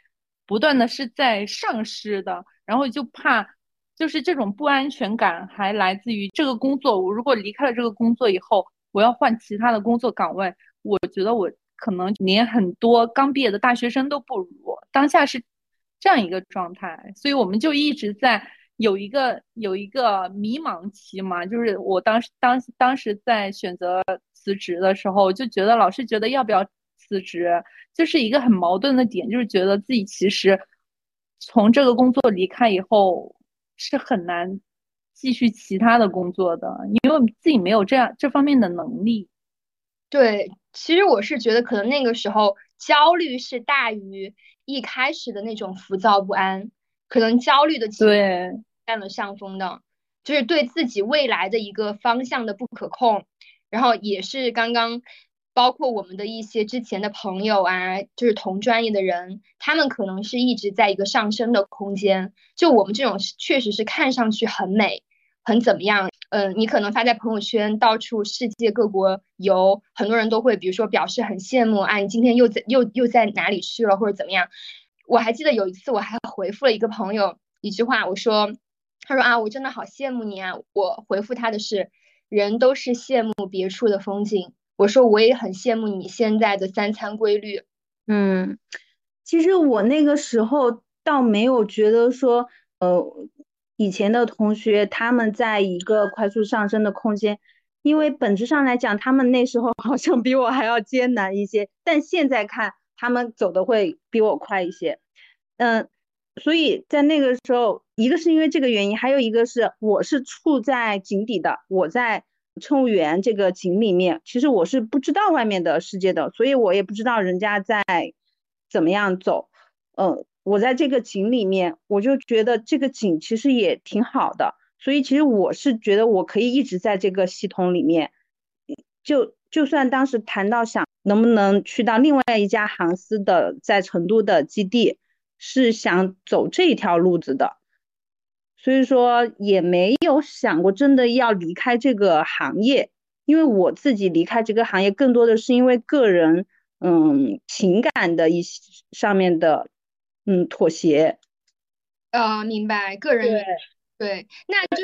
不断的是在丧失的，然后就怕就是这种不安全感还来自于这个工作，我如果离开了这个工作以后，我要换其他的工作岗位，我觉得我可能连很多刚毕业的大学生都不如，当下是这样一个状态，所以我们就一直在。有一个有一个迷茫期嘛，就是我当时当当时在选择辞职的时候，就觉得老是觉得要不要辞职，就是一个很矛盾的点，就是觉得自己其实从这个工作离开以后是很难继续其他的工作的，因为自己没有这样这方面的能力。对，其实我是觉得可能那个时候焦虑是大于一开始的那种浮躁不安，可能焦虑的情对占了上风的，就是对自己未来的一个方向的不可控，然后也是刚刚包括我们的一些之前的朋友啊，就是同专业的人，他们可能是一直在一个上升的空间，就我们这种确实是看上去很美。很怎么样？嗯，你可能发在朋友圈，到处世界各国游，很多人都会，比如说表示很羡慕啊，你今天又在又又在哪里去了，或者怎么样？我还记得有一次，我还回复了一个朋友一句话，我说，他说啊，我真的好羡慕你啊。我回复他的是，人都是羡慕别处的风景。我说我也很羡慕你现在的三餐规律。嗯，其实我那个时候倒没有觉得说，呃。以前的同学，他们在一个快速上升的空间，因为本质上来讲，他们那时候好像比我还要艰难一些，但现在看他们走的会比我快一些，嗯，所以在那个时候，一个是因为这个原因，还有一个是我是处在井底的，我在乘务员这个井里面，其实我是不知道外面的世界的，所以我也不知道人家在怎么样走，嗯。我在这个井里面，我就觉得这个井其实也挺好的，所以其实我是觉得我可以一直在这个系统里面，就就算当时谈到想能不能去到另外一家航司的在成都的基地，是想走这一条路子的，所以说也没有想过真的要离开这个行业，因为我自己离开这个行业更多的是因为个人嗯情感的一些上面的。嗯，妥协，呃，明白，个人对，那就，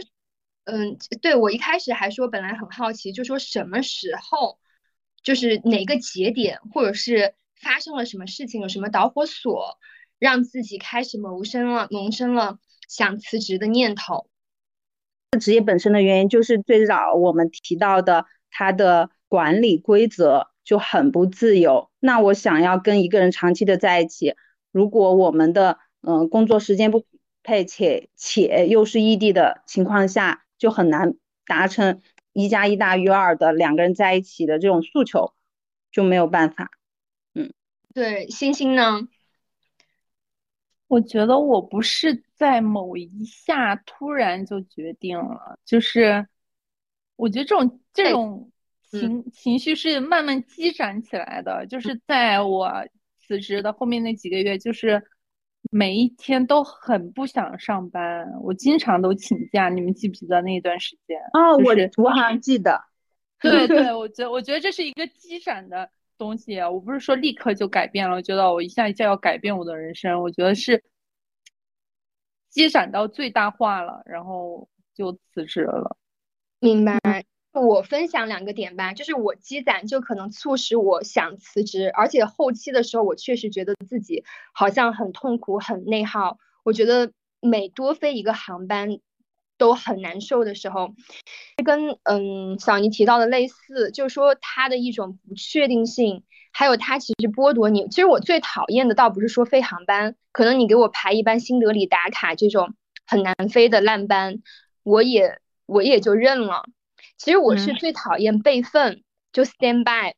嗯，对我一开始还说，本来很好奇，就说什么时候，就是哪个节点，或者是发生了什么事情，有什么导火索，让自己开始萌生了萌生了想辞职的念头。职业本身的原因，就是最早我们提到的，他的管理规则就很不自由。那我想要跟一个人长期的在一起。如果我们的嗯工作时间不配，且且又是异地的情况下，就很难达成一加一大于二的两个人在一起的这种诉求，就没有办法。嗯，对，星星呢？我觉得我不是在某一下突然就决定了，就是我觉得这种这种情情绪是慢慢积攒起来的，就是在我。辞职的后面那几个月，就是每一天都很不想上班，我经常都请假。你们记不记得那一段时间？哦，我我好像记得。[LAUGHS] 对对，我觉得我觉得这是一个积攒的东西。我不是说立刻就改变了，我觉得我一下就要改变我的人生。我觉得是积攒到最大化了，然后就辞职了。明白。我分享两个点吧，就是我积攒就可能促使我想辞职，而且后期的时候我确实觉得自己好像很痛苦、很内耗。我觉得每多飞一个航班都很难受的时候，跟嗯小尼提到的类似，就是说它的一种不确定性，还有它其实剥夺你。其实我最讨厌的倒不是说飞航班，可能你给我排一班新德里打卡这种很难飞的烂班，我也我也就认了。其实我是最讨厌备份，就 stand by，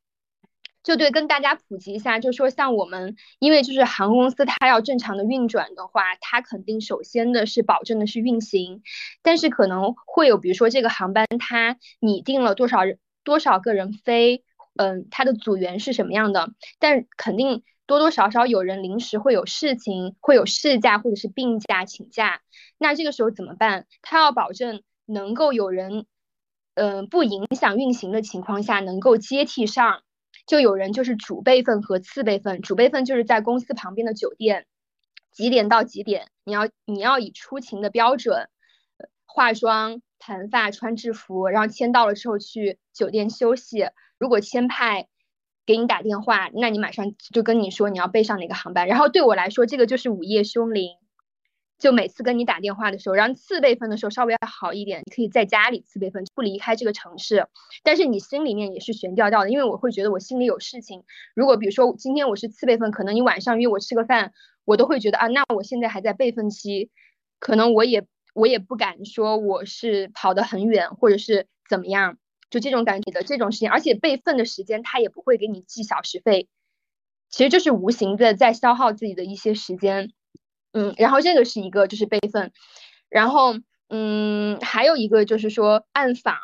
就对，跟大家普及一下，就说像我们，因为就是航空公司它要正常的运转的话，它肯定首先的是保证的是运行，但是可能会有，比如说这个航班它拟定了多少人多少个人飞，嗯，它的组员是什么样的，但肯定多多少少有人临时会有事情，会有事假或者是病假请假，那这个时候怎么办？它要保证能够有人。嗯，不影响运行的情况下，能够接替上，就有人就是主备份和次备份。主备份就是在公司旁边的酒店，几点到几点，你要你要以出勤的标准，化妆、盘发、穿制服，然后签到了之后去酒店休息。如果签派给你打电话，那你马上就跟你说你要备上哪个航班。然后对我来说，这个就是午夜凶铃。就每次跟你打电话的时候，然后次备份的时候稍微要好一点，你可以在家里次备份，不离开这个城市。但是你心里面也是悬吊吊的，因为我会觉得我心里有事情。如果比如说今天我是次备份，可能你晚上约我吃个饭，我都会觉得啊，那我现在还在备份期，可能我也我也不敢说我是跑得很远，或者是怎么样，就这种感觉的这种事情。而且备份的时间他也不会给你计小时费，其实就是无形的在消耗自己的一些时间。嗯，然后这个是一个就是备份，然后嗯，还有一个就是说暗访，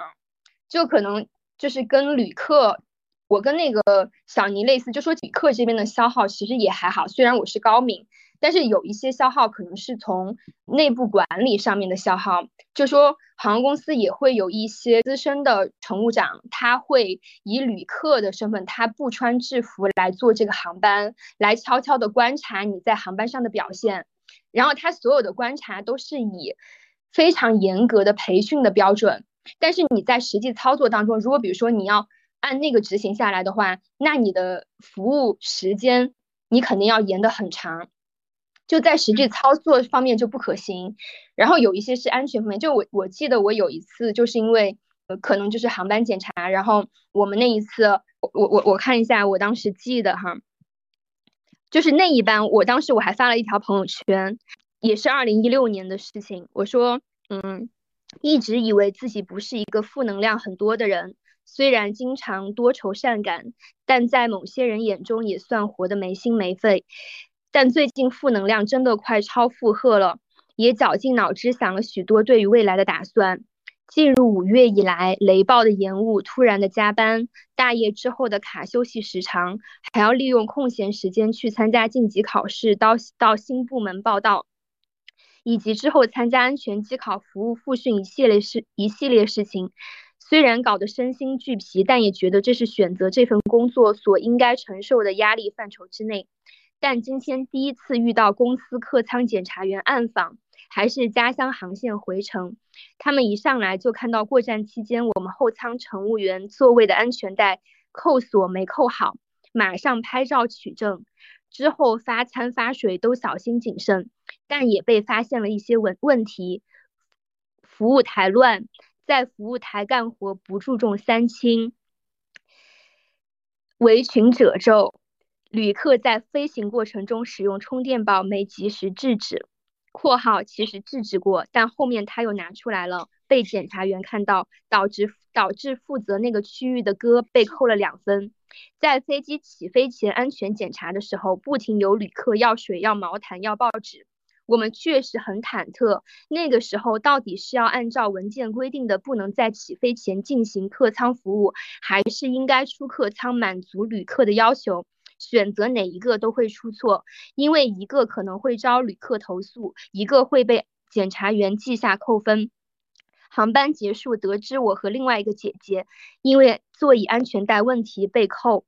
就可能就是跟旅客，我跟那个小尼类似，就说旅客这边的消耗其实也还好，虽然我是高敏，但是有一些消耗可能是从内部管理上面的消耗，就说航空公司也会有一些资深的乘务长，他会以旅客的身份，他不穿制服来做这个航班，来悄悄的观察你在航班上的表现。然后他所有的观察都是以非常严格的培训的标准，但是你在实际操作当中，如果比如说你要按那个执行下来的话，那你的服务时间你肯定要延得很长，就在实际操作方面就不可行。然后有一些是安全方面，就我我记得我有一次就是因为呃可能就是航班检查，然后我们那一次我我我我看一下我当时记得哈。就是那一班，我当时我还发了一条朋友圈，也是二零一六年的事情。我说，嗯，一直以为自己不是一个负能量很多的人，虽然经常多愁善感，但在某些人眼中也算活得没心没肺。但最近负能量真的快超负荷了，也绞尽脑汁想了许多对于未来的打算。进入五月以来，雷暴的延误、突然的加班、大业之后的卡休息时长，还要利用空闲时间去参加晋级考试、到到新部门报道，以及之后参加安全机考服务复训一系列事一系列事情，虽然搞得身心俱疲，但也觉得这是选择这份工作所应该承受的压力范畴之内。但今天第一次遇到公司客舱检查员暗访。还是家乡航线回程，他们一上来就看到过站期间我们后舱乘务员座位的安全带扣锁没扣好，马上拍照取证。之后发餐发水都小心谨慎，但也被发现了一些问问题：服务台乱，在服务台干活不注重三清，围裙褶皱，旅客在飞行过程中使用充电宝没及时制止。括号其实制止过，但后面他又拿出来了，被检察员看到，导致导致负责那个区域的哥被扣了两分。在飞机起飞前安全检查的时候，不停有旅客要水、要毛毯、要报纸，我们确实很忐忑。那个时候到底是要按照文件规定的不能在起飞前进行客舱服务，还是应该出客舱满足旅客的要求？选择哪一个都会出错，因为一个可能会招旅客投诉，一个会被检查员记下扣分。航班结束，得知我和另外一个姐姐因为座椅安全带问题被扣，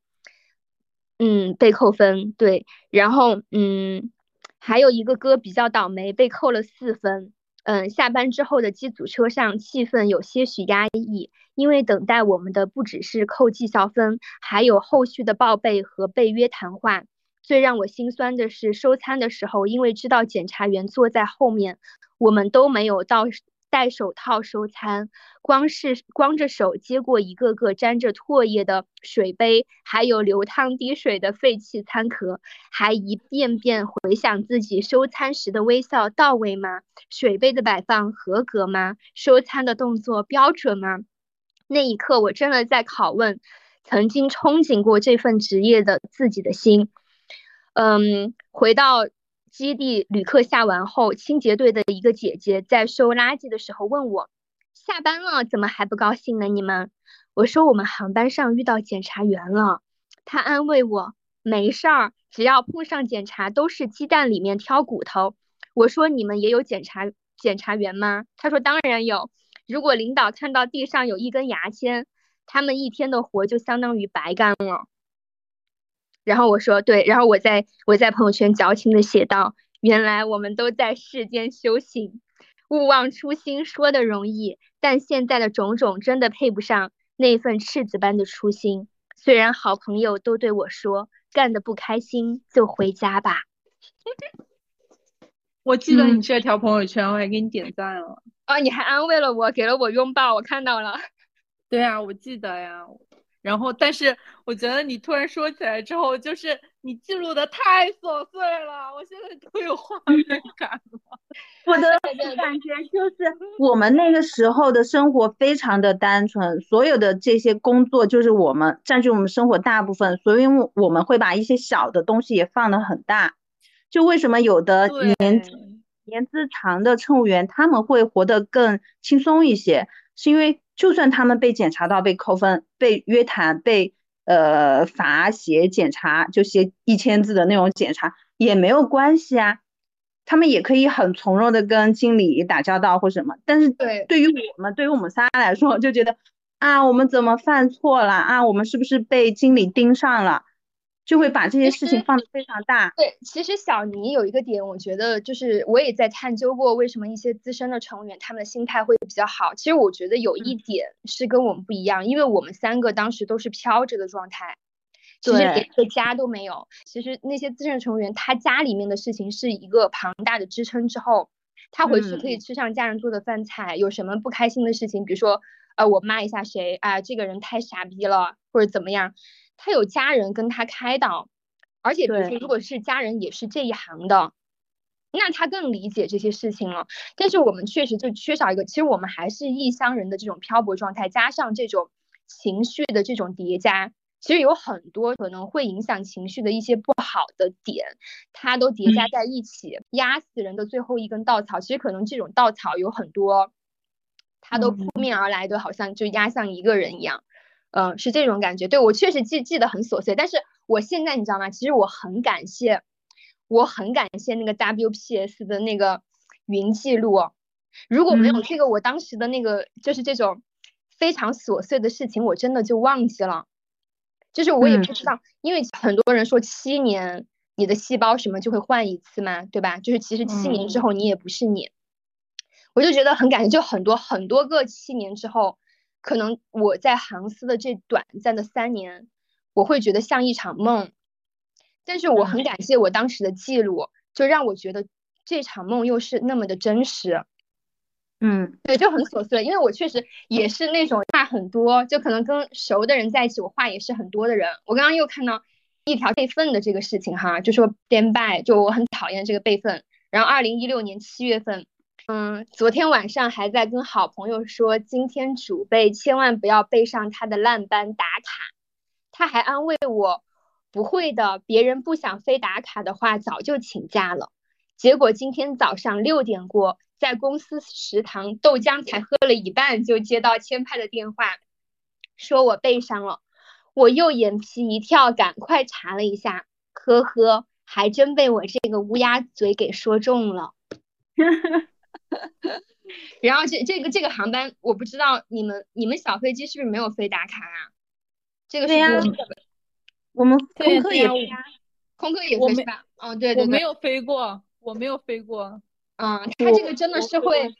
嗯，被扣分。对，然后嗯，还有一个哥比较倒霉，被扣了四分。嗯，下班之后的机组车上气氛有些许压抑，因为等待我们的不只是扣绩效分，还有后续的报备和被约谈话。最让我心酸的是收餐的时候，因为知道检查员坐在后面，我们都没有到。戴手套收餐，光是光着手接过一个个沾着唾液的水杯，还有流汤滴水的废弃餐壳，还一遍遍回想自己收餐时的微笑到位吗？水杯的摆放合格吗？收餐的动作标准吗？那一刻，我真的在拷问曾经憧憬过这份职业的自己的心。嗯，回到。基地旅客下完后，清洁队的一个姐姐在收垃圾的时候问我：“下班了怎么还不高兴呢？你们？”我说：“我们航班上遇到检查员了。”她安慰我：“没事儿，只要碰上检查都是鸡蛋里面挑骨头。”我说：“你们也有检查检查员吗？”她说：“当然有。如果领导看到地上有一根牙签，他们一天的活就相当于白干了。”然后我说对，然后我在我在朋友圈矫情的写道：“原来我们都在世间修行，勿忘初心，说的容易，但现在的种种真的配不上那份赤子般的初心。虽然好朋友都对我说，干的不开心就回家吧。[LAUGHS] ”我记得你这条朋友圈，我还给你点赞了。啊，你还安慰了我，给了我拥抱，我看到了。[LAUGHS] 对啊，我记得呀。然后，但是我觉得你突然说起来之后，就是你记录的太琐碎了，我现在都有画面感了。[LAUGHS] 我的 [LAUGHS] 感觉就是，我们那个时候的生活非常的单纯，所有的这些工作就是我们占据我们生活大部分，所以我们会把一些小的东西也放得很大。就为什么有的年年资长的乘务员他们会活得更轻松一些，是因为。就算他们被检查到被扣分、被约谈、被呃罚写检查，就写一千字的那种检查也没有关系啊，他们也可以很从容的跟经理打交道或什么。但是对对于我们，对于我们仨来说，就觉得啊，我们怎么犯错了啊？我们是不是被经理盯上了？就会把这些事情放得非常大。对，其实小尼有一个点，我觉得就是我也在探究过，为什么一些资深的成员他们的心态会比较好。其实我觉得有一点是跟我们不一样，因为我们三个当时都是飘着的状态，其实连个家都没有。其实那些资深成员，他家里面的事情是一个庞大的支撑，之后他回去可以吃上家人做的饭菜。有什么不开心的事情，比如说呃我骂一下谁啊，这个人太傻逼了，或者怎么样。他有家人跟他开导，而且比如说，如果是家人也是这一行的，那他更理解这些事情了。但是我们确实就缺少一个，其实我们还是异乡人的这种漂泊状态，加上这种情绪的这种叠加，其实有很多可能会影响情绪的一些不好的点，它都叠加在一起，压死人的最后一根稻草。其实可能这种稻草有很多，它都扑面而来的，好像就压向一个人一样。嗯，是这种感觉。对我确实记记得很琐碎，但是我现在你知道吗？其实我很感谢，我很感谢那个 WPS 的那个云记录。如果没有这个，我当时的那个就是这种非常琐碎的事情，我真的就忘记了。就是我也不知道，因为很多人说七年你的细胞什么就会换一次嘛，对吧？就是其实七年之后你也不是你，我就觉得很感谢，就很多很多个七年之后。可能我在航司的这短暂的三年，我会觉得像一场梦，但是我很感谢我当时的记录，就让我觉得这场梦又是那么的真实。嗯，对，就很琐碎，因为我确实也是那种话很多，就可能跟熟的人在一起，我话也是很多的人。我刚刚又看到一条备份的这个事情哈，就说 stand by，就我很讨厌这个备份。然后二零一六年七月份。嗯，昨天晚上还在跟好朋友说，今天主备千万不要背上他的烂班打卡。他还安慰我，不会的，别人不想非打卡的话，早就请假了。结果今天早上六点过，在公司食堂豆浆才喝了一半，就接到签派的电话，说我背上了。我又眼皮一跳，赶快查了一下，呵呵，还真被我这个乌鸦嘴给说中了。[LAUGHS] [LAUGHS] 然后这这个这个航班我不知道你们你们小飞机是不是没有飞打卡啊？这个是我们空客也飞，空客也飞是吧？哦对对，我没有飞过，我没有飞过。嗯，它这个真的是会，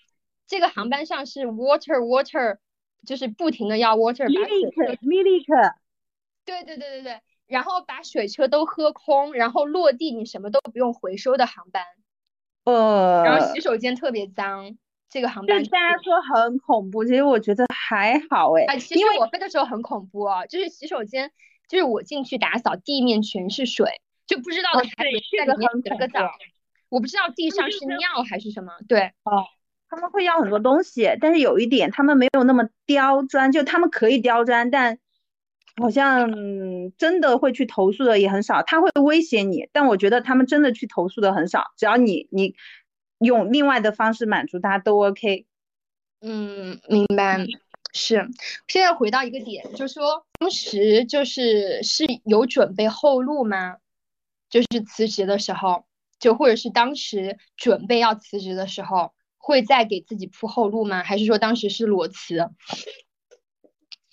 这个航班上是 water water，就是不停的要 water，把水车 milk，对对对对对，然后把水车都喝空，然后落地你什么都不用回收的航班。呃，然后洗手间特别脏，这个航班大家说很恐怖，其实我觉得还好哎。啊，其实我飞的时候很恐怖啊，就是洗手间，就是我进去打扫，地面全是水，就不知道的还在里面洗个澡，我不知道地上是尿还是什么。对，哦，他们会要很多东西，但是有一点他们没有那么刁钻，就他们可以刁钻，但。好像真的会去投诉的也很少，他会威胁你，但我觉得他们真的去投诉的很少，只要你你用另外的方式满足他都 OK。嗯，明白。是，现在回到一个点，就是说当时就是是有准备后路吗？就是辞职的时候，就或者是当时准备要辞职的时候，会再给自己铺后路吗？还是说当时是裸辞？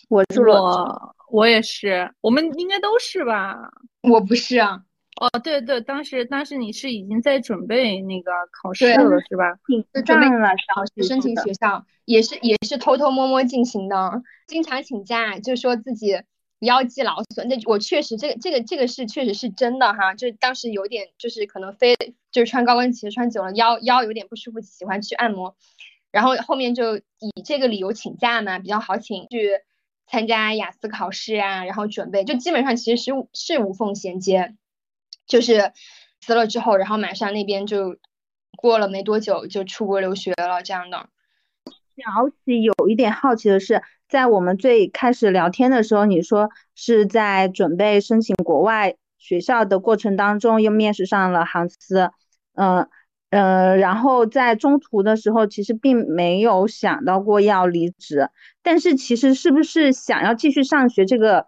我是裸。我也是，我们应该都是吧？我不是啊。哦，对对，当时当时你是已经在准备那个考试了，是吧？准备考试申请学校，也是也是偷偷摸摸进行的，经常请假，就说自己腰肌劳损。那我确实这个这个这个是确实是真的哈，就当时有点就是可能非就是穿高跟鞋穿久了腰腰有点不舒服，喜欢去按摩。然后后面就以这个理由请假嘛，比较好请去参加雅思考试啊，然后准备，就基本上其实是是无缝衔接，就是辞了之后，然后马上那边就过了没多久就出国留学了这样的。小喜有一点好奇的是，在我们最开始聊天的时候，你说是在准备申请国外学校的过程当中，又面试上了航司，嗯。呃然后在中途的时候，其实并没有想到过要离职，但是其实是不是想要继续上学这个，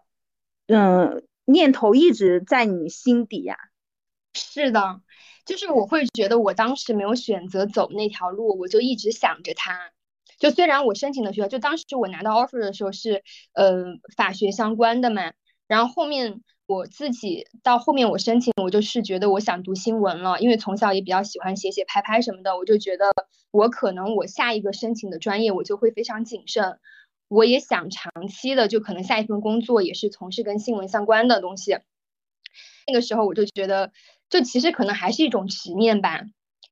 嗯，念头一直在你心底呀？是的，就是我会觉得我当时没有选择走那条路，我就一直想着它。就虽然我申请的学校，就当时我拿到 offer 的时候是，呃，法学相关的嘛，然后后面。我自己到后面我申请，我就是觉得我想读新闻了，因为从小也比较喜欢写写拍拍什么的，我就觉得我可能我下一个申请的专业我就会非常谨慎，我也想长期的就可能下一份工作也是从事跟新闻相关的东西。那个时候我就觉得，就其实可能还是一种执念吧，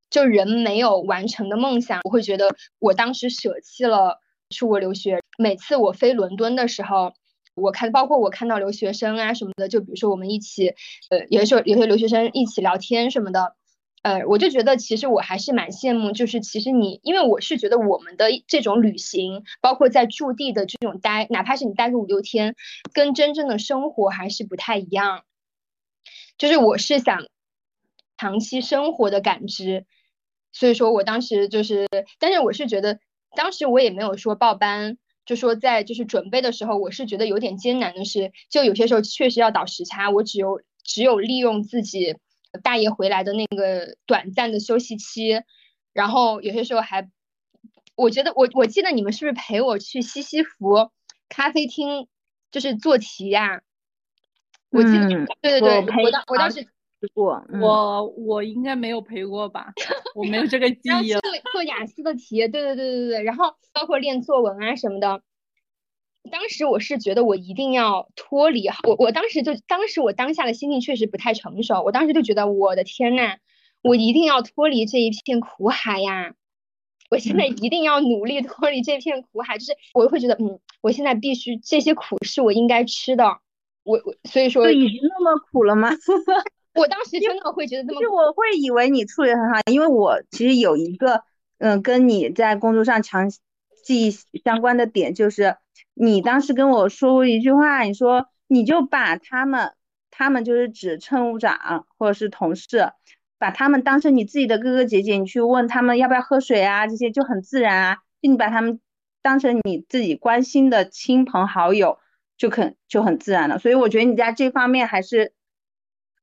就人没有完成的梦想，我会觉得我当时舍弃了出国留学，每次我飞伦敦的时候。我看，包括我看到留学生啊什么的，就比如说我们一起，呃，有的时候有些留学生一起聊天什么的，呃，我就觉得其实我还是蛮羡慕，就是其实你，因为我是觉得我们的这种旅行，包括在驻地的这种待，哪怕是你待个五六天，跟真正的生活还是不太一样。就是我是想长期生活的感知，所以说我当时就是，但是我是觉得当时我也没有说报班。就说在就是准备的时候，我是觉得有点艰难的是，就有些时候确实要倒时差，我只有只有利用自己大爷回来的那个短暂的休息期，然后有些时候还，我觉得我我记得你们是不是陪我去西西弗咖啡厅，就是做题呀？我记得对对对，我当我当时过，我我应该没有陪过吧？我没有这个 [LAUGHS] 记忆。做做雅思的题，对对对对对，然后包括练作文啊什么的。当时我是觉得我一定要脱离，我我当时就当时我当下的心境确实不太成熟，我当时就觉得我的天呐，我一定要脱离这一片苦海呀！我现在一定要努力脱离这片苦海，就是我会觉得，嗯，我现在必须这些苦是我应该吃的，我我所以说已经那么苦了吗？[LAUGHS] 我当时真的会觉得这么，其实我会以为你处理很好，因为我其实有一个，嗯，跟你在工作上强记相关的点就是。你当时跟我说过一句话，你说你就把他们，他们就是指乘务长或者是同事，把他们当成你自己的哥哥姐姐，你去问他们要不要喝水啊，这些就很自然啊，就你把他们当成你自己关心的亲朋好友，就可就很自然了。所以我觉得你在这方面还是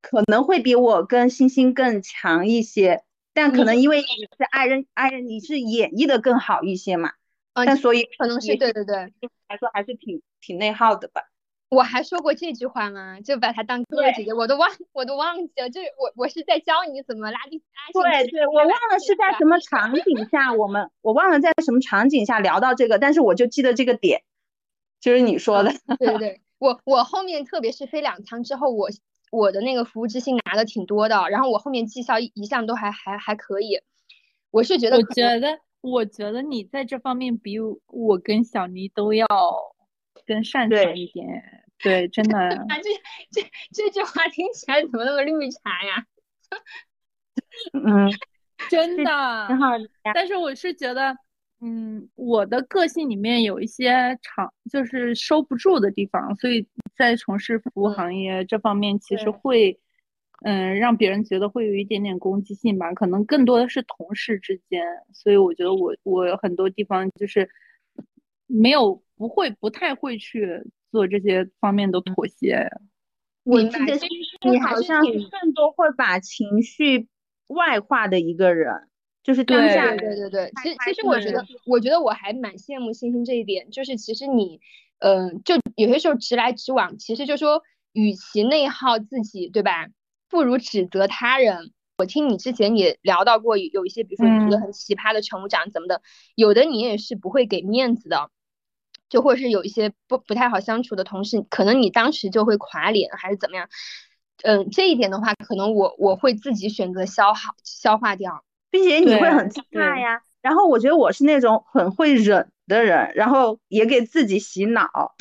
可能会比我跟星星更强一些，但可能因为你是爱人，爱人你是演绎的更好一些嘛。嗯但所以可能是对对对，来说还是挺挺内耗的吧。我还说过这句话吗？就把他当哥哥姐姐，我都忘我都忘记了。就是我我是在教你怎么拉近拉近。对对，我忘了是在什么 [LAUGHS] 场景下，我们我忘了在什么场景下聊到这个，但是我就记得这个点，就是你说的。对对对，我我后面特别是飞两舱之后，我我的那个服务之星拿的挺多的，然后我后面绩效一向都还还还可以。我是觉得，我觉得。我觉得你在这方面比我跟小妮都要更擅长一点，对，真的。[LAUGHS] 啊这这这句话听起来怎么那么绿茶呀？[LAUGHS] 嗯，真的。挺好。但是我是觉得，嗯，我的个性里面有一些长，就是收不住的地方，所以在从事服务行业这方面，其实会。嗯，让别人觉得会有一点点攻击性吧，可能更多的是同事之间，所以我觉得我我有很多地方就是没有不会不太会去做这些方面的妥协。我记得你好像更多会把情绪外化的一个人，就是当下。对对对，其实其实我觉得我觉得我还蛮羡慕星星这一点，就是其实你嗯，就有些时候直来直往，其实就说与其内耗自己，对吧？不如指责他人。我听你之前也聊到过，有一些，比如说你觉得很奇葩的乘务长怎么的，有的你也是不会给面子的，就或者是有一些不不太好相处的同事，可能你当时就会垮脸还是怎么样。嗯，这一点的话，可能我我会自己选择消耗消化掉，并且你会对很怕呀。然后我觉得我是那种很会忍的人，然后也给自己洗脑。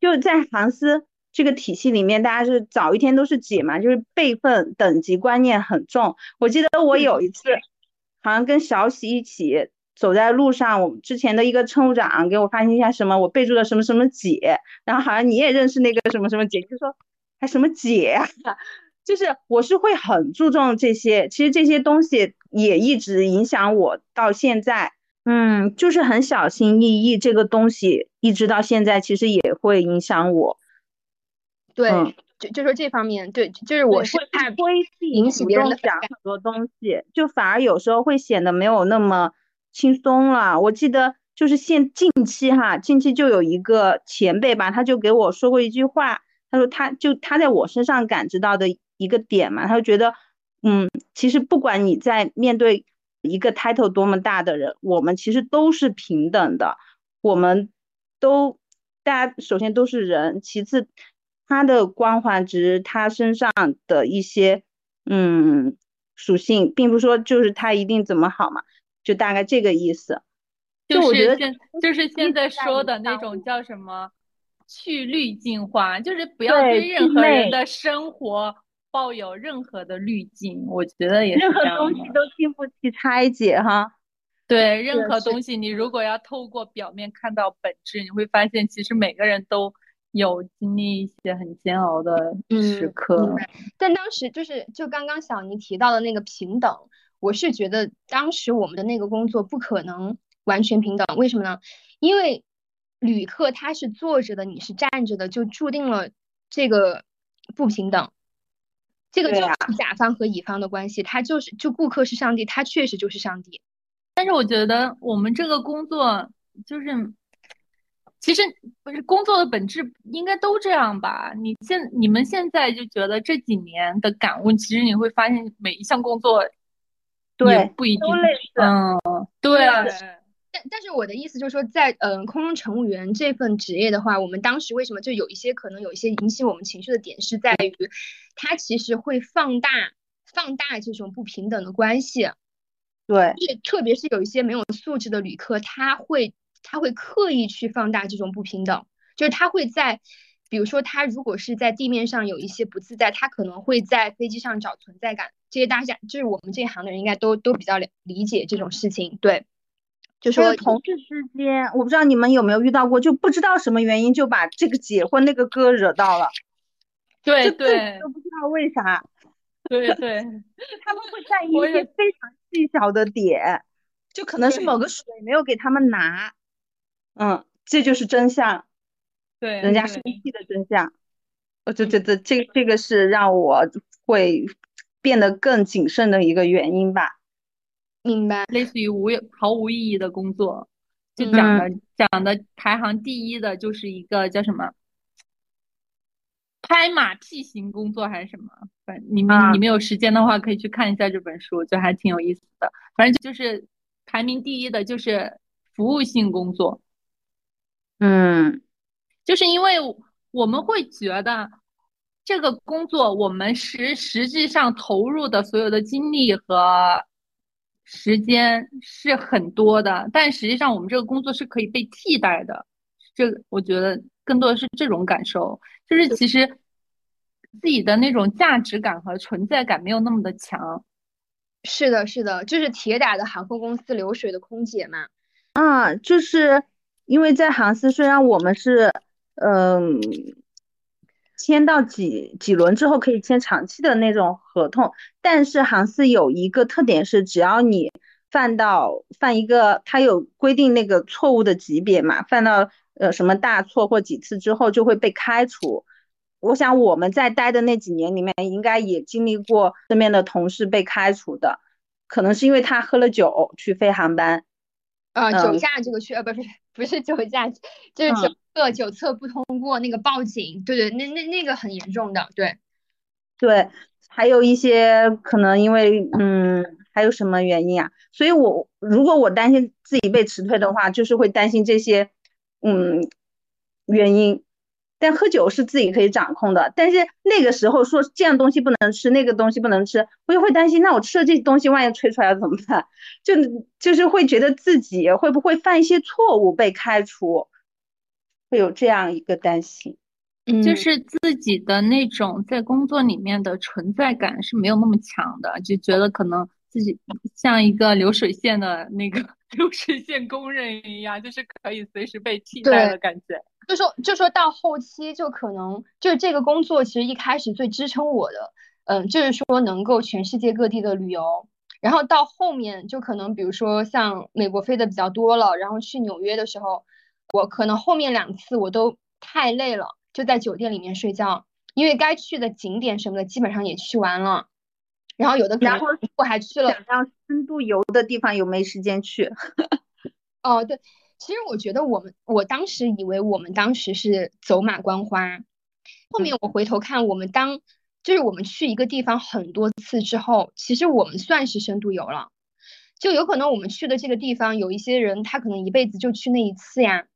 就在航司这个体系里面，大家是早一天都是姐嘛，就是辈分等级观念很重。我记得我有一次好像跟小喜一起走在路上，我们之前的一个乘务长给我发信息，什么我备注了什么什么姐，然后好像你也认识那个什么什么姐，就说还什么姐呀、就是我是会很注重这些，其实这些东西也一直影响我到现在。嗯，就是很小心翼翼，这个东西一直到现在，其实也会影响我。对，嗯就就说这方面，对，就是我会是怕规避引起别人讲很多东西，就反而有时候会显得没有那么轻松了。我记得就是现近期哈，近期就有一个前辈吧，他就给我说过一句话，他说他就他在我身上感知到的一个点嘛，他就觉得，嗯，其实不管你在面对一个 title 多么大的人，我们其实都是平等的，我们都大家首先都是人，其次他的光环值，他身上的一些嗯属性，并不说就是他一定怎么好嘛，就大概这个意思。就我觉得是现就是现在说的那种叫什么去滤镜化，就是不要对对任何人的生活抱有任何的滤镜，我觉得也是任何。东西都经不起拆解哈。对，任何东西，你如果要透过表面看到本质，你会发现其实每个人都有经历一些很煎熬的时嗯刻。但当时就是就刚刚小尼提到的那个平等，我是觉得当时我们的那个工作不可能完全平等，为什么呢？因为旅客他是坐着的，你是站着的，就注定了这个不平等。这个就是甲方和乙方的关系，他就是就顾客是上帝，他确实就是上帝。但是我觉得我们这个工作就是，其实不是工作的本质应该都这样吧？你现你们现在就觉得这几年的感悟，其实你会发现每一项工作也对不一定都类似嗯，对，但但是我的意思就是说在，嗯空中乘务员这份职业的话，我们当时为什么就有一些可能有一些引起我们情绪的点，是在于它其实会放大放大这种不平等的关系，对，就是特别是有一些没有素质的旅客，他会他会刻意去放大这种不平等，就是他会在。比如说，他如果是在地面上有一些不自在，他可能会在飞机上找存在感。这些大家就是我们这一行的人应该都都比较了理解这种事情。对，就是同事之间，我不知道你们有没有遇到过，就不知道什么原因就把这个姐或那个哥惹到了，对对都不知道为啥，对 [LAUGHS] 对，他们会在意一些非常细小的点，就可能是某个水没有给他们拿，嗯，这就是真相，对，人家对生气的真相。我就觉得这这个是让我会变得更谨慎的一个原因吧。明白。类似于无毫无意义的工作，就嗯讲的讲的排行第一的就是一个叫什么拍马屁型工作还是什么？反正你们啊你们有时间的话可以去看一下这本书，就还挺有意思的。反正就是排名第一的就是服务性工作，嗯，就是因为我们会觉得这个工作我们实实际上投入的所有的精力和时间是很多的，但实际上我们这个工作是可以被替代的。这个我觉得更多的是这种感受，就是其实自己的那种价值感和存在感没有那么的强。是的，是的，就是铁打的航空公司流水的空姐嘛。啊，就是因为在航司，虽然我们是嗯、签到几几轮之后可以签长期的那种合同，但是航司有一个特点是，只要你犯到犯一个，它有规定那个错误的级别嘛，犯到呃什么大错或几次之后就会被开除。我想我们在待的那几年里面，应该也经历过身边的同事被开除的，可能是因为他喝了酒去飞航班。呃，酒嗯驾这个去，呃，不是不是酒驾，就是酒嗯测酒测不通过那个报警，对对，那那那个很严重的，对。对，还有一些可能因为嗯，还有什么原因啊？所以我如果我担心自己被辞退的话，就是会担心这些嗯原因。但喝酒是自己可以掌控的。但是那个时候说这样东西不能吃，那个东西不能吃，我就会担心，那我吃了这些东西，万一吹出来怎么办？[LAUGHS] 就就是会觉得自己会不会犯一些错误被开除，会有这样一个担心。嗯，就是自己的那种在工作里面的存在感是没有那么强的，就觉得可能自己像一个流水线的那个 [LAUGHS] 流水线工人一样，就是可以随时被替代的感觉。就说就说到后期，就可能就是这个工作，其实一开始最支撑我的，嗯，就是说能够全世界各地的旅游，然后到后面就可能比如说像美国飞的比较多了，然后去纽约的时候，我可能后面两次我都太累了，就在酒店里面睡觉，因为该去的景点什么的基本上也去完了，然后有的然后我还去了想要深度游的地方有没时间去？[LAUGHS] 哦，对，其实我觉得我们，我当时以为我们当时是走马观花，后面。我回头看，我们当就是我们去一个地方很多次之后，其实我们算是深度游了，就有可能我们去的这个地方，有一些人他可能一辈子就去那一次呀，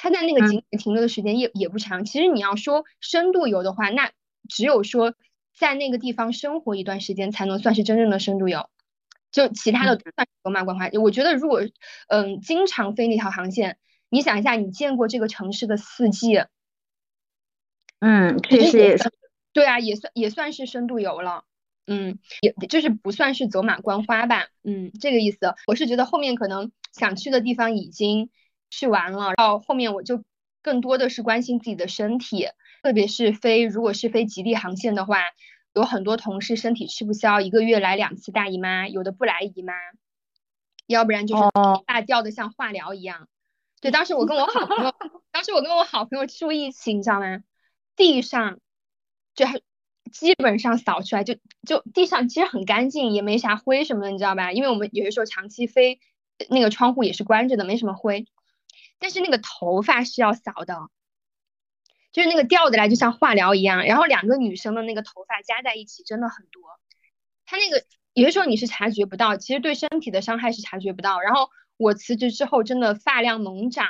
他在那个景点停留的时间也也不长。其实你要说深度游的话，那只有说在那个地方生活一段时间，才能算是真正的深度游。就其他的都算走马观花。我觉得如果嗯经常飞那条航线，你想一下，你见过这个城市的四季，嗯，确这也算实也是。对啊，也算也算是深度游了。嗯，也就是不算是走马观花吧。嗯，这个意思。我是觉得后面可能想去的地方已经去玩了，到后面我就更多的是关心自己的身体，特别是飞如果是飞极地航线的话，有很多同事身体吃不消，一个月来两次大姨妈，有的不来姨妈，要不然就是哦大掉的像化疗一样。对，当时我跟我好朋友，当时我跟我好朋友住一起，你知道吗？地上就还基本上扫出来就就地上其实很干净，也没啥灰什么的，你知道吧？因为我们有些时候长期飞，那个窗户也是关着的，没什么灰。但是那个头发是要扫的，就是那个掉的来就像化疗一样，然后两个女生的那个头发加在一起真的很多，它那个有的时候你是察觉不到，其实对身体的伤害是察觉不到。然后我辞职之后真的发量猛涨，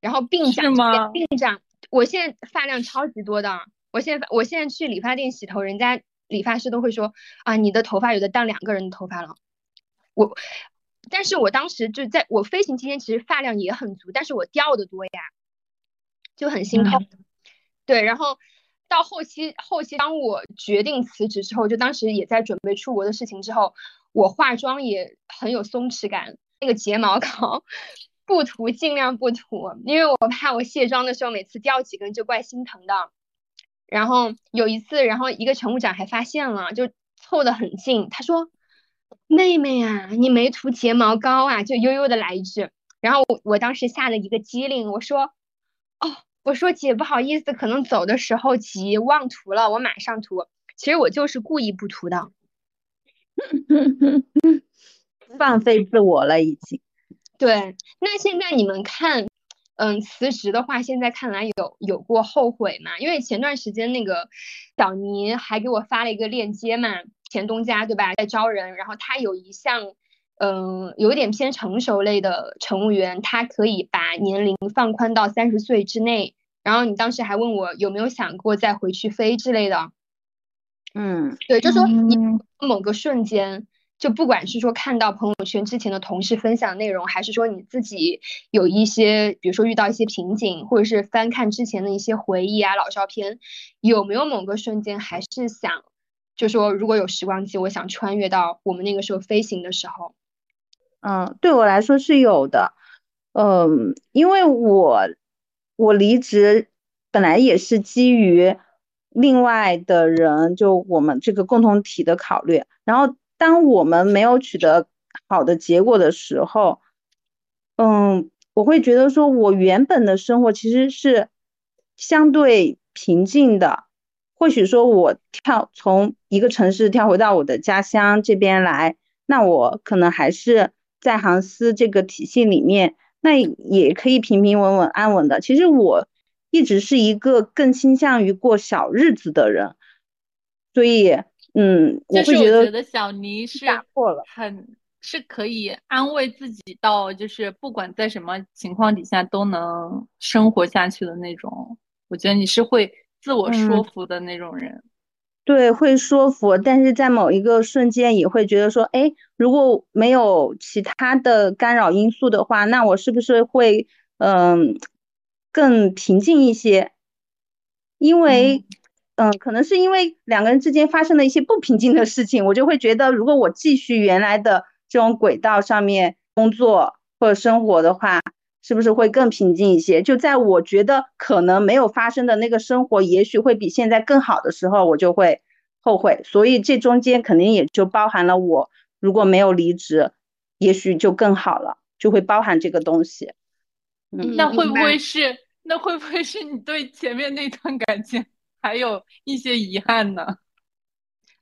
然后鬓长吗鬓长，我现在发量超级多的，我现在我现在去理发店洗头，人家理发师都会说啊，你的头发有的当两个人的头发了。我，但是我当时就在我飞行期间，其实发量也很足，但是我掉的多呀，就很心痛。对，然后到后期后期，当我决定辞职之后，就当时也在准备出国的事情之后，我化妆也很有松弛感，那个睫毛膏不涂尽量不涂，因为我怕我卸妆的时候每次掉几根就怪心疼的。然后有一次，然后一个乘务长还发现了，就凑得很近，他说：“妹妹啊，你没涂睫毛膏啊？”就悠悠的来一句。然后我我当时吓了一个机灵，我说：“哦，我说姐不好意思，可能走的时候急忘涂了，我马上涂。其实我就是故意不涂的。[LAUGHS] 放飞自我了已经。对，那现在你们看，嗯，辞职的话，现在看来有有过后悔吗？因为前段时间那个小尼还给我发了一个链接嘛，前东家对吧，在招人，然后他有一项，嗯，有一点偏成熟类的乘务员，他可以把年龄放宽到三十岁之内。然后你当时还问我有没有想过再回去飞之类的，嗯，对，就说你嗯。某个瞬间，就不管是说看到朋友圈之前的同事分享内容，还是说你自己有一些，比如说遇到一些瓶颈，或者是翻看之前的一些回忆啊、老照片，有没有某个瞬间还是想，就说如果有时光机，我想穿越到我们那个时候飞行的时候。嗯，对我来说是有的，嗯，因为我我离职本来也是基于另外的人，就我们这个共同体的考虑，然后当我们没有取得好的结果的时候，嗯，我会觉得说我原本的生活其实是相对平静的，或许说我跳从一个城市跳回到我的家乡这边来。那我可能还是在航司这个体系里面，那也可以平平稳稳、安稳的。其实我一直是一个更倾向于过小日子的人，所以，嗯，我就是我会觉得小尼是。很是可以安慰自己到，就是不管在什么情况底下都能生活下去的那种。我觉得你是会自我说服的那种人。对，会说服，但是在某一个瞬间也会觉得说，哎，如果没有其他的干扰因素的话，那我是不是会嗯更平静一些？因为。嗯，可能是因为两个人之间发生了一些不平静的事情，我就会觉得，如果我继续原来的这种轨道上面工作或者生活的话，是不是会更平静一些？就在我觉得可能没有发生的那个生活，也许会比现在更好的时候，我就会后悔。所以这中间肯定也就包含了我如果没有离职，也许就更好了，就会包含这个东西。嗯，那会不会是？那会不会是你对前面那段感情？还有一些遗憾呢，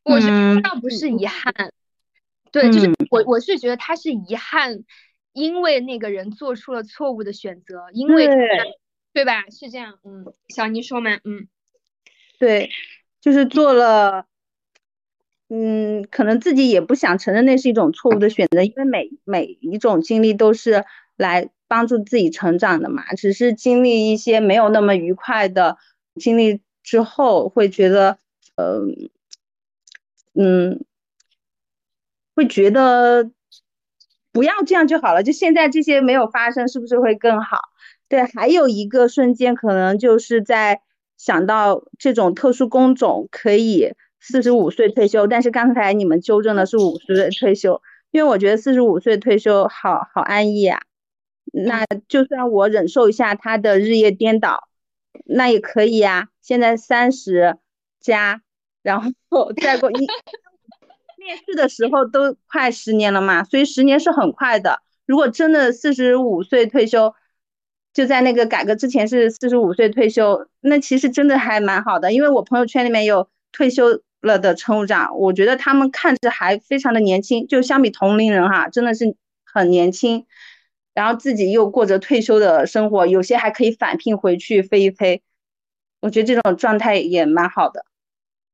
我觉得倒不是遗憾，对，就是我我是觉得他是遗憾，因为那个人做出了错误的选择，因为对吧？是这样，嗯，小妮说嘛，嗯，对，就是做了，嗯，可能自己也不想承认那是一种错误的选择，因为每每一种经历都是来帮助自己成长的嘛，只是经历一些没有那么愉快的经历。之后会觉得，呃，嗯，会觉得不要这样就好了。就现在这些没有发生，是不是会更好？对，还有一个瞬间，可能就是在想到这种特殊工种可以四十五岁退休，但是刚才你们纠正的是五十岁退休，因为我觉得四十五岁退休好好安逸啊。那就算我忍受一下他的日夜颠倒。那也可以呀，现在三十加，然后再过一面试的时候都快十年了嘛，所以十年是很快的。如果真的四十五岁退休，就在那个改革之前是四十五岁退休，那其实真的还蛮好的。因为我朋友圈里面有退休了的乘务长，我觉得他们看着还非常的年轻，就相比同龄人哈，真的是很年轻。然后自己又过着退休的生活，有些还可以返聘回去飞一飞，我觉得这种状态也蛮好的。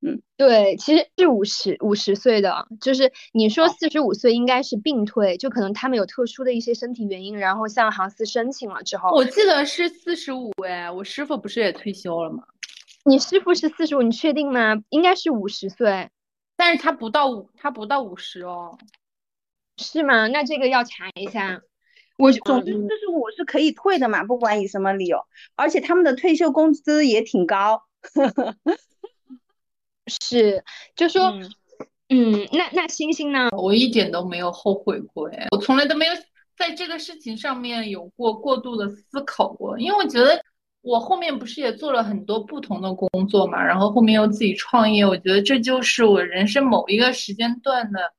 嗯，对，其实是五十五十岁的，就是你说四十五岁应该是病退，就可能他们有特殊的一些身体原因，然后向航司申请了之后，我记得是四十五哎，我师傅不是也退休了吗？你师傅是四十五，你确定吗？应该是五十岁，但是他不到五，他不到五十哦，是吗？那这个要查一下。我总之就是我是可以退的嘛，不管以什么理由，而且他们的退休工资也挺高。[LAUGHS] 是，就说，嗯，那那星星呢？我一点都没有后悔过哎，我从来都没有在这个事情上面有过过度的思考过，因为我觉得我后面不是也做了很多不同的工作嘛，然后后面又自己创业，我觉得这就是我人生某一个时间段的。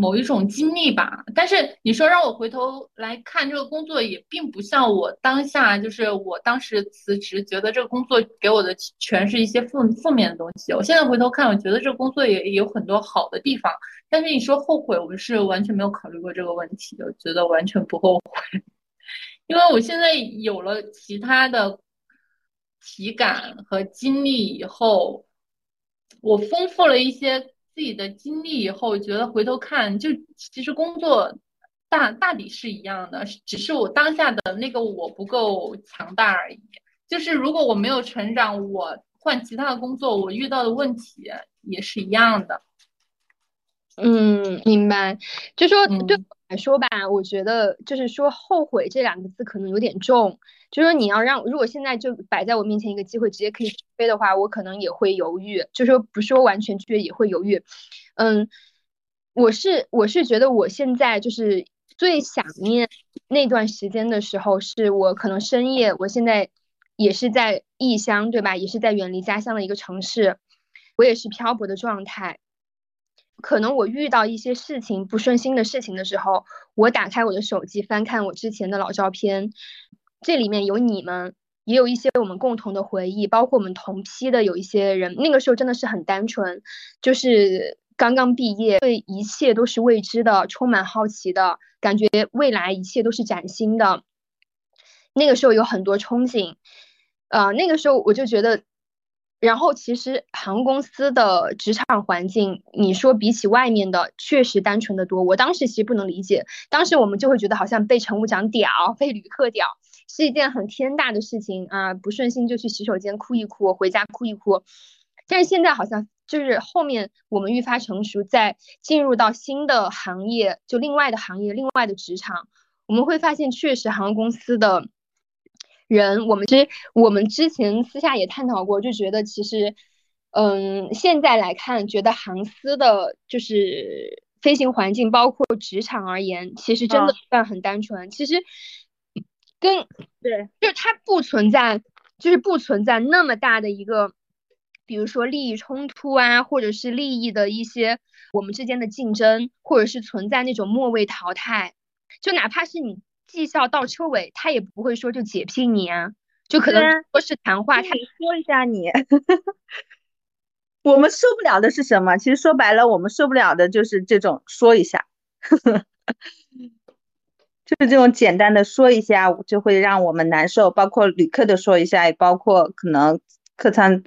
某一种经历吧，但是你说让我回头来看这个工作，也并不像我当下，就是我当时辞职，觉得这个工作给我的全是一些负负面的东西。我现在回头看，我觉得这个工作也有很多好的地方。但是你说后悔，我是完全没有考虑过这个问题的，觉得完全不后悔，因为我现在有了其他的体感和经历以后，我丰富了一些。自己的经历以后，觉得回头看，就其实工作大大抵是一样的，只是我当下的那个我不够强大而已。就是如果我没有成长，我换其他的工作，我遇到的问题也是一样的。嗯，明白。就说对我来说吧，我觉得就是说后悔这两个字可能有点重。就说你要让，如果现在就摆在我面前一个机会，直接可以飞的话，我可能也会犹豫。就说不说完全去也会犹豫。嗯，我是我是觉得我现在就是最想念那段时间的时候，是我可能深夜，我现在也是在异乡，对吧？也是在远离家乡的一个城市，我也是漂泊的状态。可能我遇到一些事情不顺心的事情的时候，我打开我的手机，翻看我之前的老照片。这里面有你们，也有一些我们共同的回忆，包括我们同批的有一些人，那个时候真的是很单纯，就是刚刚毕业，对一切都是未知的，充满好奇的感觉，未来一切都是崭新的。那个时候有很多憧憬，呃，那个时候我就觉得，然后其实航空公司的职场环境，你说比起外面的，确实单纯的多。我当时其实不能理解，当时我们就会觉得好像被乘务长屌，被旅客屌，是一件很天大的事情啊！不顺心就去洗手间哭一哭，回家哭一哭。但是现在好像就是后面我们愈发成熟，在进入到新的行业，就另外的行业，另外的职场，我们会发现，确实航空公司的。人，我们其实我们之前私下也探讨过，就觉得其实，嗯，现在来看，觉得航司的就是飞行环境，包括职场而言，其实真的算很单纯。其实跟对，就是它不存在，就是不存在那么大的一个，比如说利益冲突啊，或者是利益的一些我们之间的竞争，或者是存在那种末位淘汰，就哪怕是你。绩效到车尾，他也不会说就解聘你啊，就可能说是谈话，他说一下你。我们受不了的是什么？其实说白了，我们受不了的就是这种说一下，[LAUGHS] 就是这种简单的说一下就会让我们难受。包括旅客的说一下，也包括可能客舱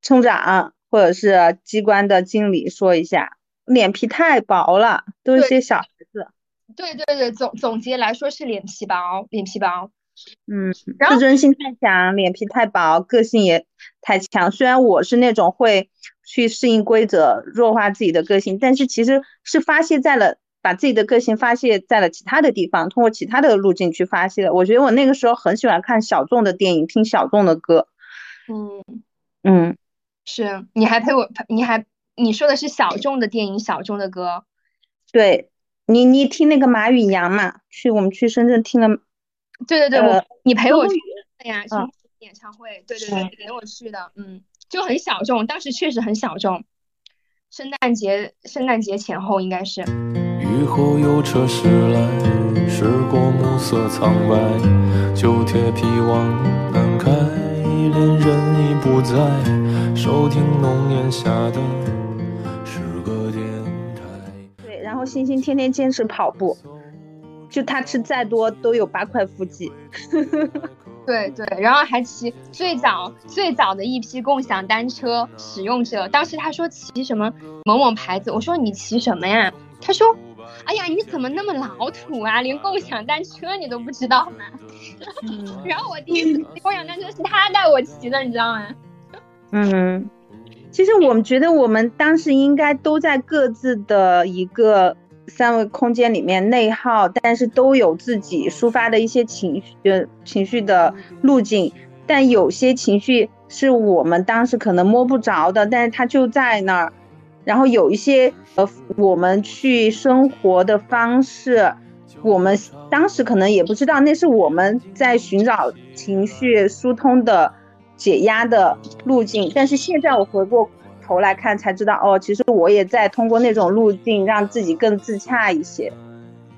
乘长或者是机关的经理说一下，脸皮太薄了，都是些小。对对对，总总结来说是脸皮薄，脸皮薄，嗯，自尊心太强，脸皮太薄，个性也太强。虽然我是那种会去适应规则、弱化自己的个性，但是其实是发泄在了把自己的个性发泄在了其他的地方，通过其他的路径去发泄的。我觉得我那个时候很喜欢看小众的电影，听小众的歌。嗯嗯，是，你还陪我，你还你说的是小众的电影，小众的歌，对。你你听那个马宇阳嘛？去我们去深圳听了，对对对，我你陪我去的呀，去演唱会，对对对，陪我去的，嗯，就很小众，当时确实很小众，圣诞节圣诞节前后应该是。雨后有车驶来，驶过暮色苍白，旧铁皮往南开，恋人已不在，收听浓烟下的。星星天天坚持跑步，就他吃再多都有八块腹肌。[LAUGHS] 对对，然后还骑最早最早的一批共享单车使用者，当时他说骑什么某某牌子，我说你骑什么呀？他说，哎呀，你怎么那么老土啊？连共享单车你都不知道吗？[LAUGHS] 然后我第一次骑共享单车是他带我骑的，你知道吗？嗯。其实我们觉得，我们当时应该都在各自的一个三维空间里面内耗，但是都有自己抒发的一些情绪，情绪的路径。但有些情绪是我们当时可能摸不着的，但是它就在那儿。然后有一些呃，我们去生活的方式，我们当时可能也不知道，那是我们在寻找情绪疏通的。解压的路径，但是现在我回过头来看才知道，哦，其实我也在通过那种路径让自己更自洽一些。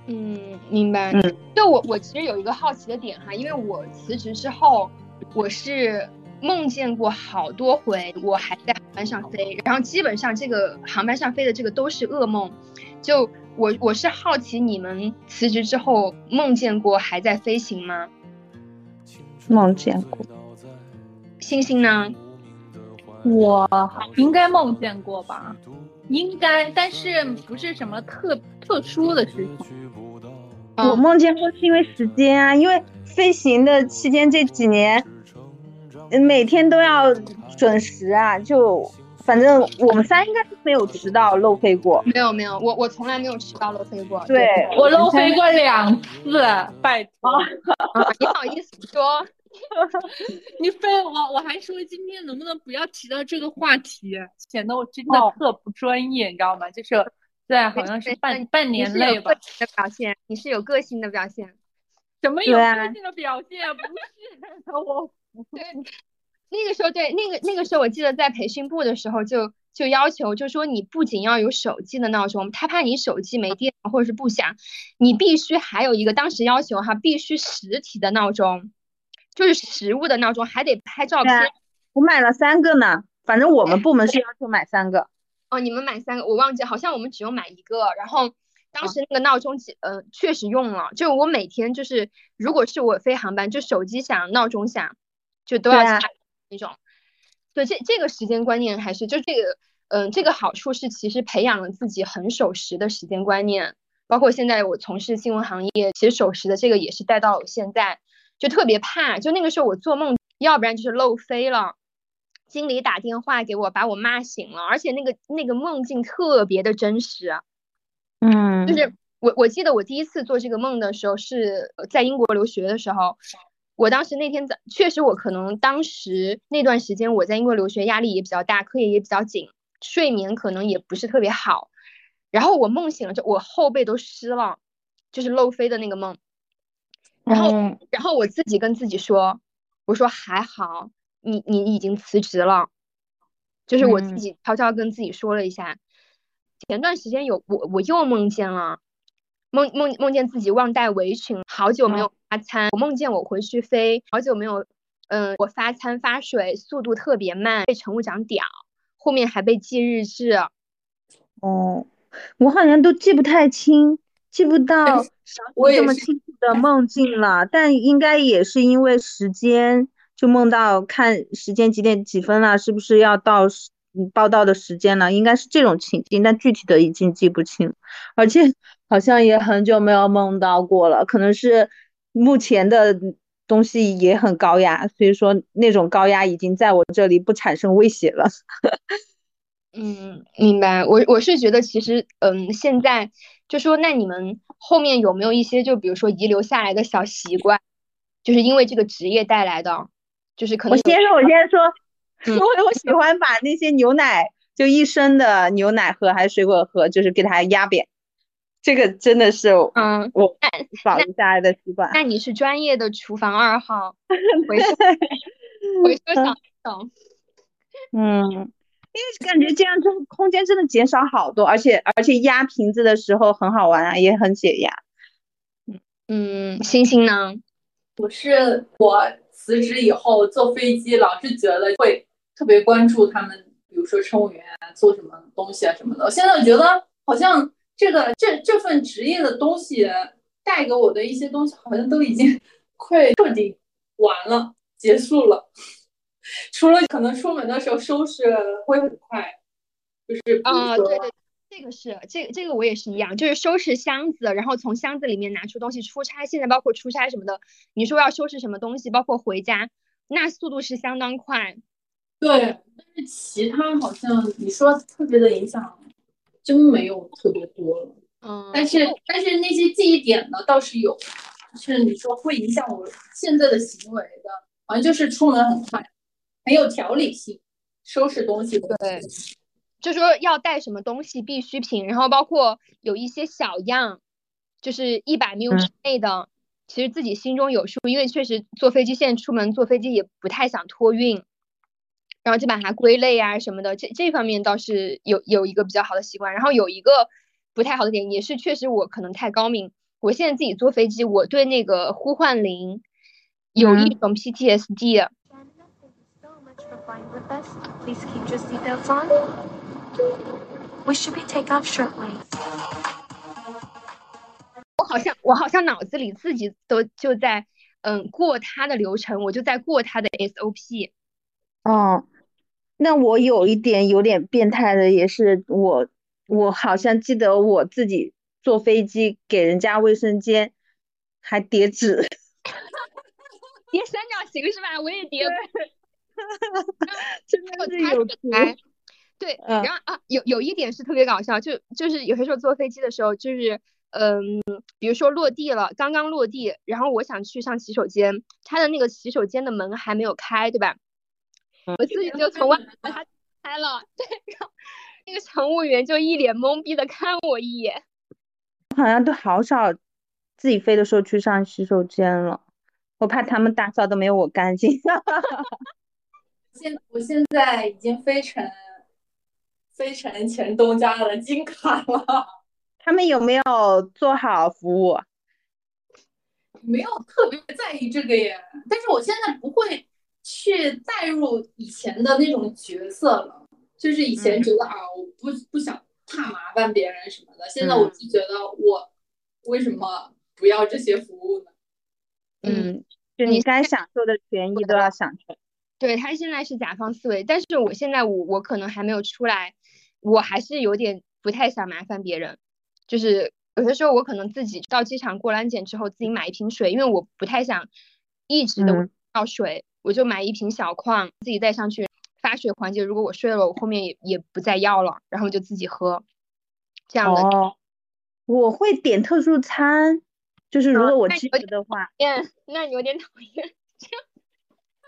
嗯，明白。嗯，就我我其实有一个好奇的点哈，因为我辞职之后，我是梦见过好多回我还在航班上飞，然后基本上这个航班上飞的这个都是噩梦。就我我是好奇你们辞职之后梦见过还在飞行吗？梦见过。星星呢？我应该梦见过吧？应该，但是不是什么特特殊的事情。我梦见过是因为时间啊，因为飞行的期间这几年，每天都要准时啊。就反正我们仨应该是没有迟到漏飞过。没有没有，我我从来没有迟到漏飞过。对我漏飞过两次，拜托。你好意思说？[LAUGHS] 你非我我还说今天能不能不要提到这个话题，显得我真的特不专业，你知道吗？就是在好像是半半年内吧的表现，你是有个性的表现，什么有个性的表现？不是我，[LAUGHS] 对，那个时候对那个那个时候我记得在培训部的时候就就要求，就说你不仅要有手机的闹钟，他怕你手机没电或者是不响，你必须还有一个当时要求哈，必须实体的闹钟。就是实物的闹钟，还得拍照片。我买了三个呢，反正我们部门是要求买三个。哦，你们买三个，我忘记，好像我们只用买一个。然后当时那个闹钟，呃，确实用了。就我每天就是，如果是我飞航班，就手机响，闹钟响，就都要插那种。对，这这个时间观念还是就这个，嗯，这个好处是其实培养了自己很守时的时间观念。包括现在我从事新闻行业，其实守时的这个也是带到现在，就特别怕，就那个时候我做梦，要不然就是漏飞了，经理打电话给我把我骂醒了，而且那个那个梦境特别的真实，嗯，就是我我记得我第一次做这个梦的时候是在英国留学的时候，我当时那天早确实我可能当时那段时间我在英国留学压力也比较大，课业也比较紧，睡眠可能也不是特别好。然后我梦醒了，就我后背都湿了，就是漏飞的那个梦。然后，然后我自己跟自己说，我说还好，你你已经辞职了，就是我自己悄悄跟自己说了一下。前段时间有我我又梦见了，梦梦梦见自己忘带围裙，好久没有发餐。我梦见我回去飞，好久没有，嗯，我发餐发水速度特别慢，被乘务长屌，后面还被记日志。哦。我好像都记不太清，记不到我这么清楚的梦境了。但应该也是因为时间，就梦到看时间几点几分了，是不是要到报道的时间了？应该是这种情境，但具体的已经记不清，而且好像也很久没有梦到过了。可能是目前的东西也很高压，所以说那种高压已经在我这里不产生威胁了。[LAUGHS] 嗯，明白。我我是觉得，其实，嗯，现在就说，那你们后面有没有一些，就比如说遗留下来的小习惯，就是因为这个职业带来的，就是可能。我先说，我先说，[LAUGHS] 因为我喜欢把那些牛奶，就一升的牛奶喝还是水果喝，就是给它压扁，这个真的是，嗯，我保留下来的习惯。那你是专业的厨房二号，[LAUGHS] 回收回收小 [LAUGHS] 小，嗯。因为感觉这样之后空间真的减少好多，而且而且压瓶子的时候很好玩啊，也很解压。嗯嗯，星星呢？我是我辞职以后坐飞机，老是觉得会特别关注他们，比如说乘务员做什么东西啊什么的。我现在觉得好像这个这这份职业的东西带给我的一些东西，好像都已经 [LAUGHS] 快彻底完了，结束了。除了可能出门的时候收拾会很快，就是啊，对对，这个是这个这个我也是一样，就是收拾箱子，然后从箱子里面拿出东西。出差现在包括出差什么的，你说要收拾什么东西，包括回家，那速度是相当快。对，但是其他好像你说特别的影响，真没有特别多了。嗯，但是但是那些记忆点呢倒是有，就是你说会影响我现在的行为的，好像就是出门很快。很有条理性，收拾东西对，就说要带什么东西必需品，然后包括有一些小样，就是一百米之内的，其实自己心中有数，因为确实坐飞机现在出门坐飞机也不太想托运，然后就把它归类啊什么的，这这方面倒是有有一个比较好的习惯，然后有一个不太好的点，也是确实我可能太高明，我现在自己坐飞机，我对那个呼唤铃有一种 PTSD。Flying with us. Please keep your seatbelts on. We should be take off shortly. 我好像我好像脑子里自己都就在嗯过它的流程，我就在过它的 SOP。哦，那我有一点有点变态的，也是我我好像记得我自己坐飞机给人家卫生间还叠纸，叠三角形是吧？我也叠。[LAUGHS] 真的是有图，对，然后啊，有有一点是特别搞笑，就就是有些时候坐飞机的时候，就是嗯，比如说落地了，刚刚落地，然后我想去上洗手间，他的那个洗手间的门还没有开，对吧？我自己就从外把它开了，[LAUGHS] 对，然后那个乘务员就一脸懵逼的看我一眼，[LAUGHS] 好像都好少自己飞的时候去上洗手间了，我怕他们打扫的没有我干净。现我现在已经飞成飞成前东家的金卡了。他们有没有做好服务？没有特别在意这个耶。但是我现在不会去带入以前的那种角色了。就是以前觉得啊，我不不想怕麻烦别人什么的。现在我就觉得我为什么不要这些服务呢？嗯，就你该享受的权益都要享受。对他现在是甲方思维，但是我现在我我可能还没有出来，我还是有点不太想麻烦别人，就是有些时候我可能自己到机场过安检之后自己买一瓶水，因为我不太想一直的倒水，我就买一瓶小矿自己带上去发水环节，如果我睡了，我后面也也不再要了，然后就自己喝，这样的。哦，我会点特殊餐，就是如果我记得的话，嗯，[LAUGHS] 那你有点讨厌。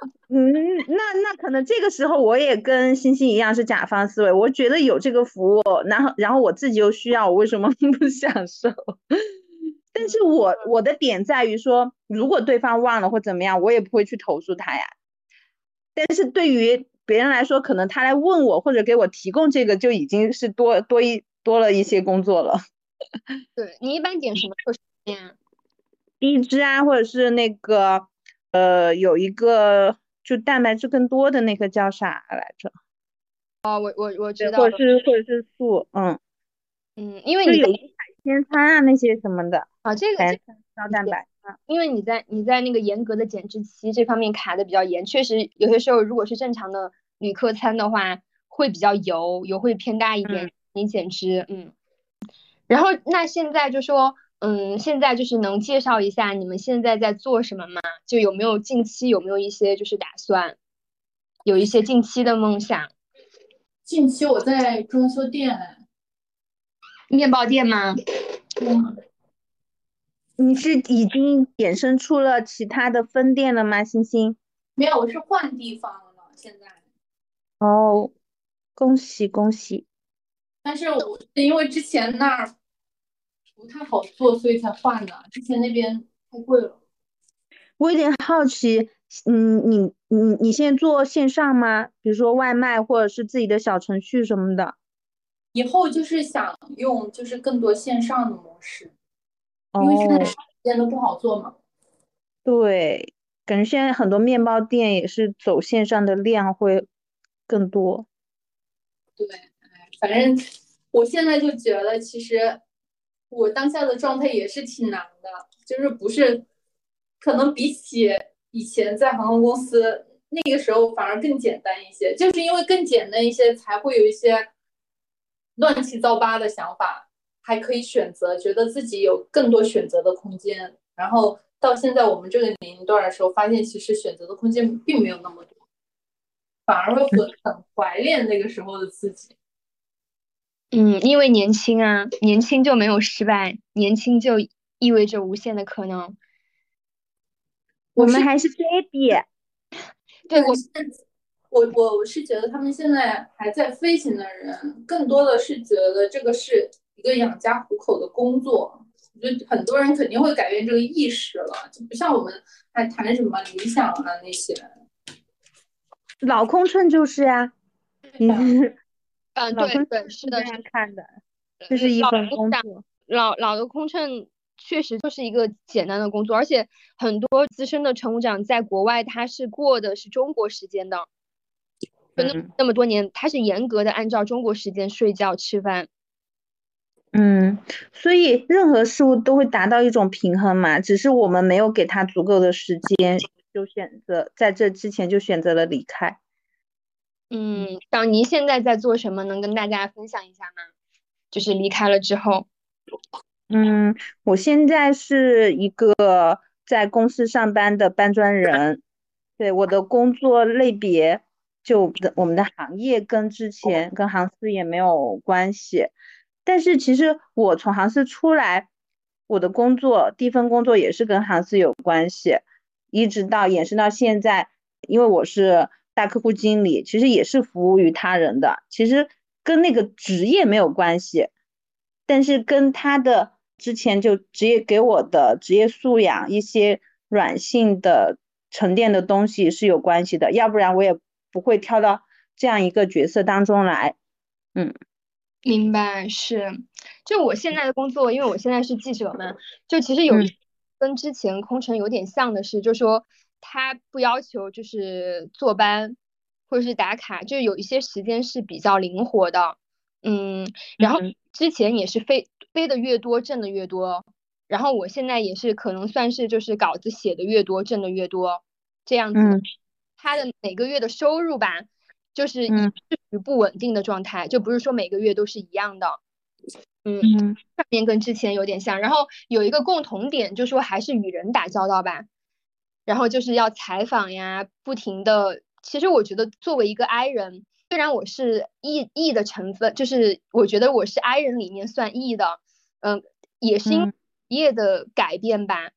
[LAUGHS] 嗯，那那可能这个时候我也跟星星一样是甲方思维，我觉得有这个服务，然后然后我自己又需要，我为什么 [LAUGHS] 不享受？但是我我的点在于说，如果对方忘了或怎么样，我也不会去投诉他呀。但是对于别人来说，可能他来问我或者给我提供这个，就已经是多多一多了一些工作了。对你一般点什么特殊面？[LAUGHS] 低脂啊，或者是那个。呃，有一个就蛋白质更多的那个叫啥来着？哦，我我我知道，或者是或者是素，嗯嗯，因为你有海鲜餐啊那些什么的啊，这个高蛋白啊，因为你在你在那个严格的减脂期这方面卡的比较严，确实有些时候如果是正常的旅客餐的话，会比较油，油会偏大一点，你减脂，嗯，然后那现在就说。嗯，现在就是能介绍一下你们现在在做什么吗？就有没有近期有没有一些就是打算，有一些近期的梦想。近期我在装修店，面包店吗？嗯。你是已经衍生出了其他的分店了吗？星星？没有，我是换地方了，现在。哦，恭喜恭喜！但是我因为之前那儿。不太好做，所以才换的。之前那边太贵了。我有点好奇，嗯，你你你现在做线上吗？比如说外卖，或者是自己的小程序什么的。以后就是想用，就是更多线上的模式，因为现在时间都不好做嘛。对，感觉现在很多面包店也是走线上的量会更多。对，反正我现在就觉得其实。我当下的状态也是挺难的，就是不是，可能比起以前在航空公司那个时候反而更简单一些，就是因为更简单一些，才会有一些乱七八糟的想法，还可以选择，觉得自己有更多选择的空间。然后到现在我们这个年龄段的时候，发现其实选择的空间并没有那么多，反而会很很怀念那个时候的自己。嗯，因为年轻啊，年轻就没有失败，年轻就意味着无限的可能。我们还是 baby。[LAUGHS] 对我，我我我是觉得他们现在还在飞行的人，更多的是觉得这个是一个养家糊口的工作。我觉得很多人肯定会改变这个意识了，就不像我们还谈什么理想啊那些。老空乘就是呀。嗯。[LAUGHS] 嗯，对对，是的，是看的，这是一份工作。老老的空乘确实就是一个简单的工作，而且很多资深的乘务长在国外他是过的是中国时间的，那那么多年他是严格的按照中国时间睡觉吃饭。嗯，所以任何事物都会达到一种平衡嘛，只是我们没有给他足够的时间，就选择在这之前就选择了离开。嗯，小尼现在在做什么？能跟大家分享一下吗？就是离开了之后。嗯，我现在是一个在公司上班的搬砖人。对，我的工作类别就我们的行业跟之前跟航司也没有关系。但是其实我从航司出来，我的工作第一份工作也是跟航司有关系，一直到延伸到现在，因为我是。大客户经理其实也是服务于他人的，其实跟那个职业没有关系，但是跟他的之前就职业给我的职业素养一些软性的沉淀的东西是有关系的，要不然我也不会跳到这样一个角色当中来。嗯，明白是，就我现在的工作，因为我现在是记者嘛，就其实有跟之前空乘有点像的是，就说。他不要求就是坐班或者是打卡，就是有一些时间是比较灵活的，嗯，然后之前也是飞飞的越多挣的越多，然后我现在也是可能算是就是稿子写的越多挣的越多这样子，他的每个月的收入吧，就是嗯。是属于不稳定的状态，就不是说每个月都是一样的。嗯，嗯上面跟之前有点像，然后有一个共同点，就说还是与人打交道吧，然后就是要采访呀，不停的。其实我觉得作为一个 I 人，虽然我是 E E 的成分，就是我觉得我是 I 人里面算 E 的，嗯，也是因业的改变吧。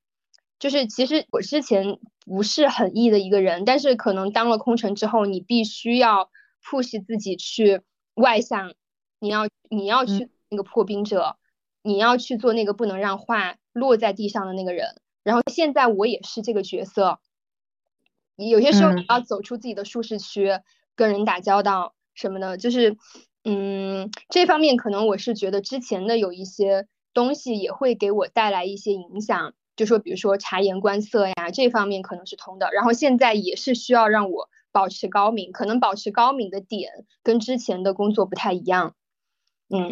就是其实我之前不是很 E 的一个人，但是可能当了空乘之后，你必须要 push 自己去外向，你要你要去那个破冰者，你要去做那个不能让话落在地上的那个人。然后现在我也是这个角色，有些时候嗯你要走出自己的舒适区，跟人打交道什么的，就是嗯，这方面可能我是觉得之前的有一些东西也会给我带来一些影响，就说比如说察言观色呀，这方面可能是通的。然后现在也是需要让我保持高敏，可能保持高敏的点跟之前的工作不太一样。嗯，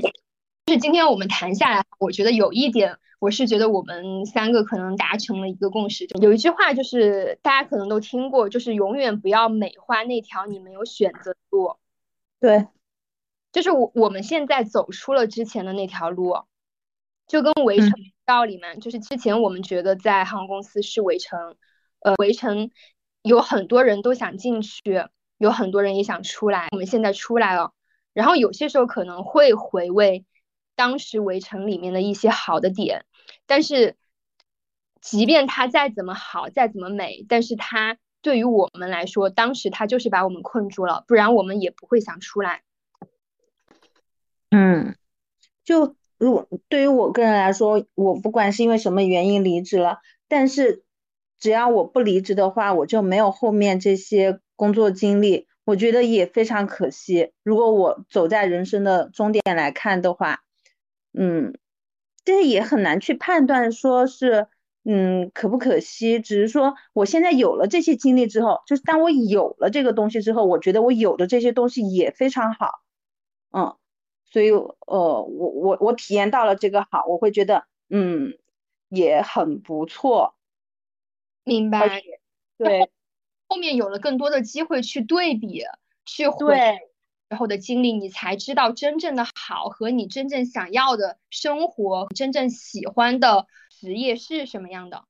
就是今天我们谈下来，我觉得有一点，我是觉得我们三个可能达成了一个共识。就有一句话就是大家可能都听过，就是永远不要美化那条你没有选择的路。对，就是我我们现在走出了之前的那条路，就跟围城嗯道理嘛，就是之前我们觉得在航空公司是围城，呃，围城有很多人都想进去，有很多人也想出来，我们现在出来了，然后有些时候可能会回味当时围城里面的一些好的点，但是即便它再怎么好，再怎么美，但是它对于我们来说，当时它就是把我们困住了，不然我们也不会想出来。嗯，就如对于我个人来说，我不管是因为什么原因离职了，但是只要我不离职的话，我就没有后面这些工作经历，我觉得也非常可惜。如果我走在人生的终点来看的话，嗯，这也很难去判断说是嗯可不可惜，只是说我现在有了这些经历之后，就是当我有了这个东西之后，我觉得我有的这些东西也非常好，嗯。所以，呃，我我我体验到了这个好，我会觉得，嗯，也很不错。明白。对后面有了更多的机会去对比，去回对时候的经历，你才知道真正的好和你真正想要的生活、真正喜欢的职业是什么样的。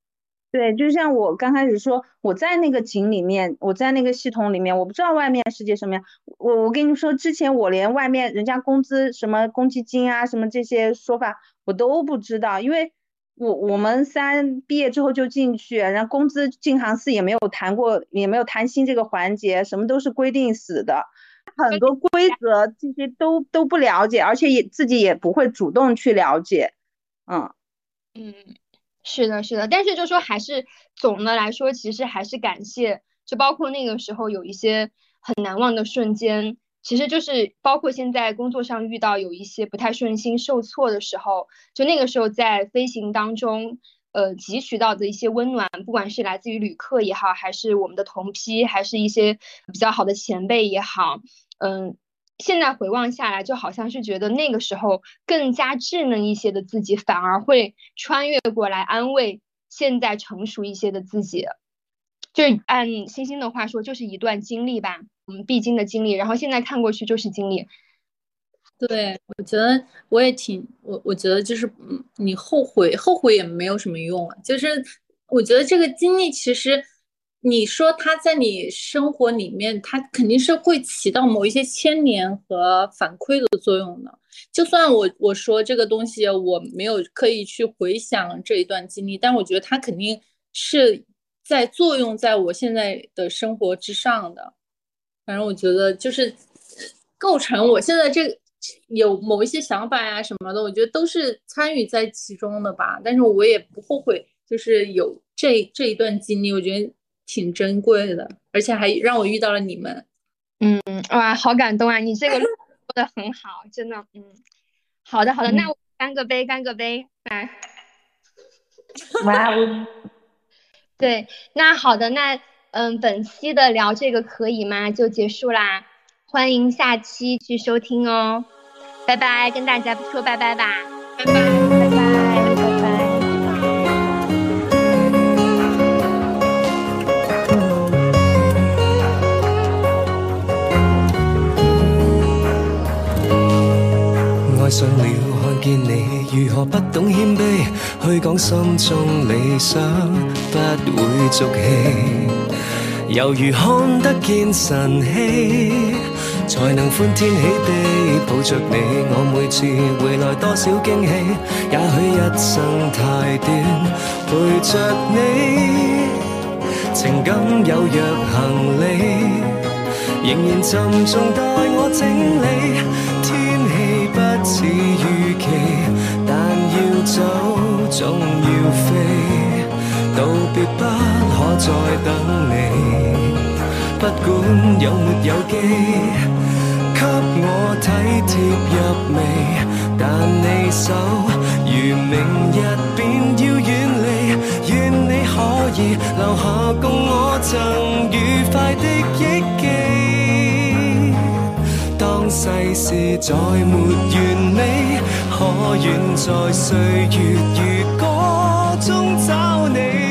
对，就像我刚开始说，我在那个井里面，我在那个系统里面，我不知道外面世界什么样。我我跟你说，之前我连外面人家工资什么公积金啊，什么这些说法我都不知道，因为我我们三毕业之后就进去，然后工资进行四也没有谈过，也没有谈薪这个环节，什么都是规定死的，很多规则这些都都不了解，而且也自己也不会主动去了解，嗯。嗯，是的，是的，但是就说还是总的来说，其实还是感谢，就包括那个时候有一些很难忘的瞬间，其实就是包括现在工作上遇到有一些不太顺心、受挫的时候，就那个时候在飞行当中，呃，汲取到的一些温暖，不管是来自于旅客也好，还是我们的同批，还是一些比较好的前辈也好，嗯。现在回望下来，就好像是觉得那个时候更加稚嫩一些的自己，反而会穿越过来安慰现在成熟一些的自己。就是按星星的话说，就是一段经历吧，我们必经的经历。然后现在看过去就是经历。对，我觉得我也挺我，我觉得就是，嗯，你后悔后悔也没有什么用啊。就是我觉得这个经历其实。你说它在你生活里面，它肯定是会起到某一些牵连和反馈的作用的。就算我我说这个东西我没有刻意去回想这一段经历，但我觉得它肯定是在作用在我现在的生活之上的。反正我觉得就是构成我现在这有某一些想法呀什么的，我觉得都是参与在其中的吧。但是我也不后悔，就是有这这一段经历，我觉得。挺珍贵的，而且还让我遇到了你们。嗯，哇，好感动啊！你这个说的很好，真的。嗯，好的，好的，嗯、那我干个杯，干个杯，来。[LAUGHS] 哇哦！对，那好的，那嗯，本期的聊这个可以吗？就结束啦，欢迎下期去收听哦，拜拜，跟大家说拜拜吧，拜拜拜拜拜拜。上了看见你，如何不懂谦卑？去讲心中理想，不会俗气，犹如看得见神气。才能欢天喜地抱着你，我每次回来多少惊喜。也许一生太短，陪着你，情感有若行李，仍然沉重待我整理。天气不似预期，但要走总要飞，道别不可再等你，不管有没有机。给我体贴入微，但你手如明日便要远离，愿你可以留下共我曾愉快的忆记。当世事再没完美，可愿在岁月如歌中找你？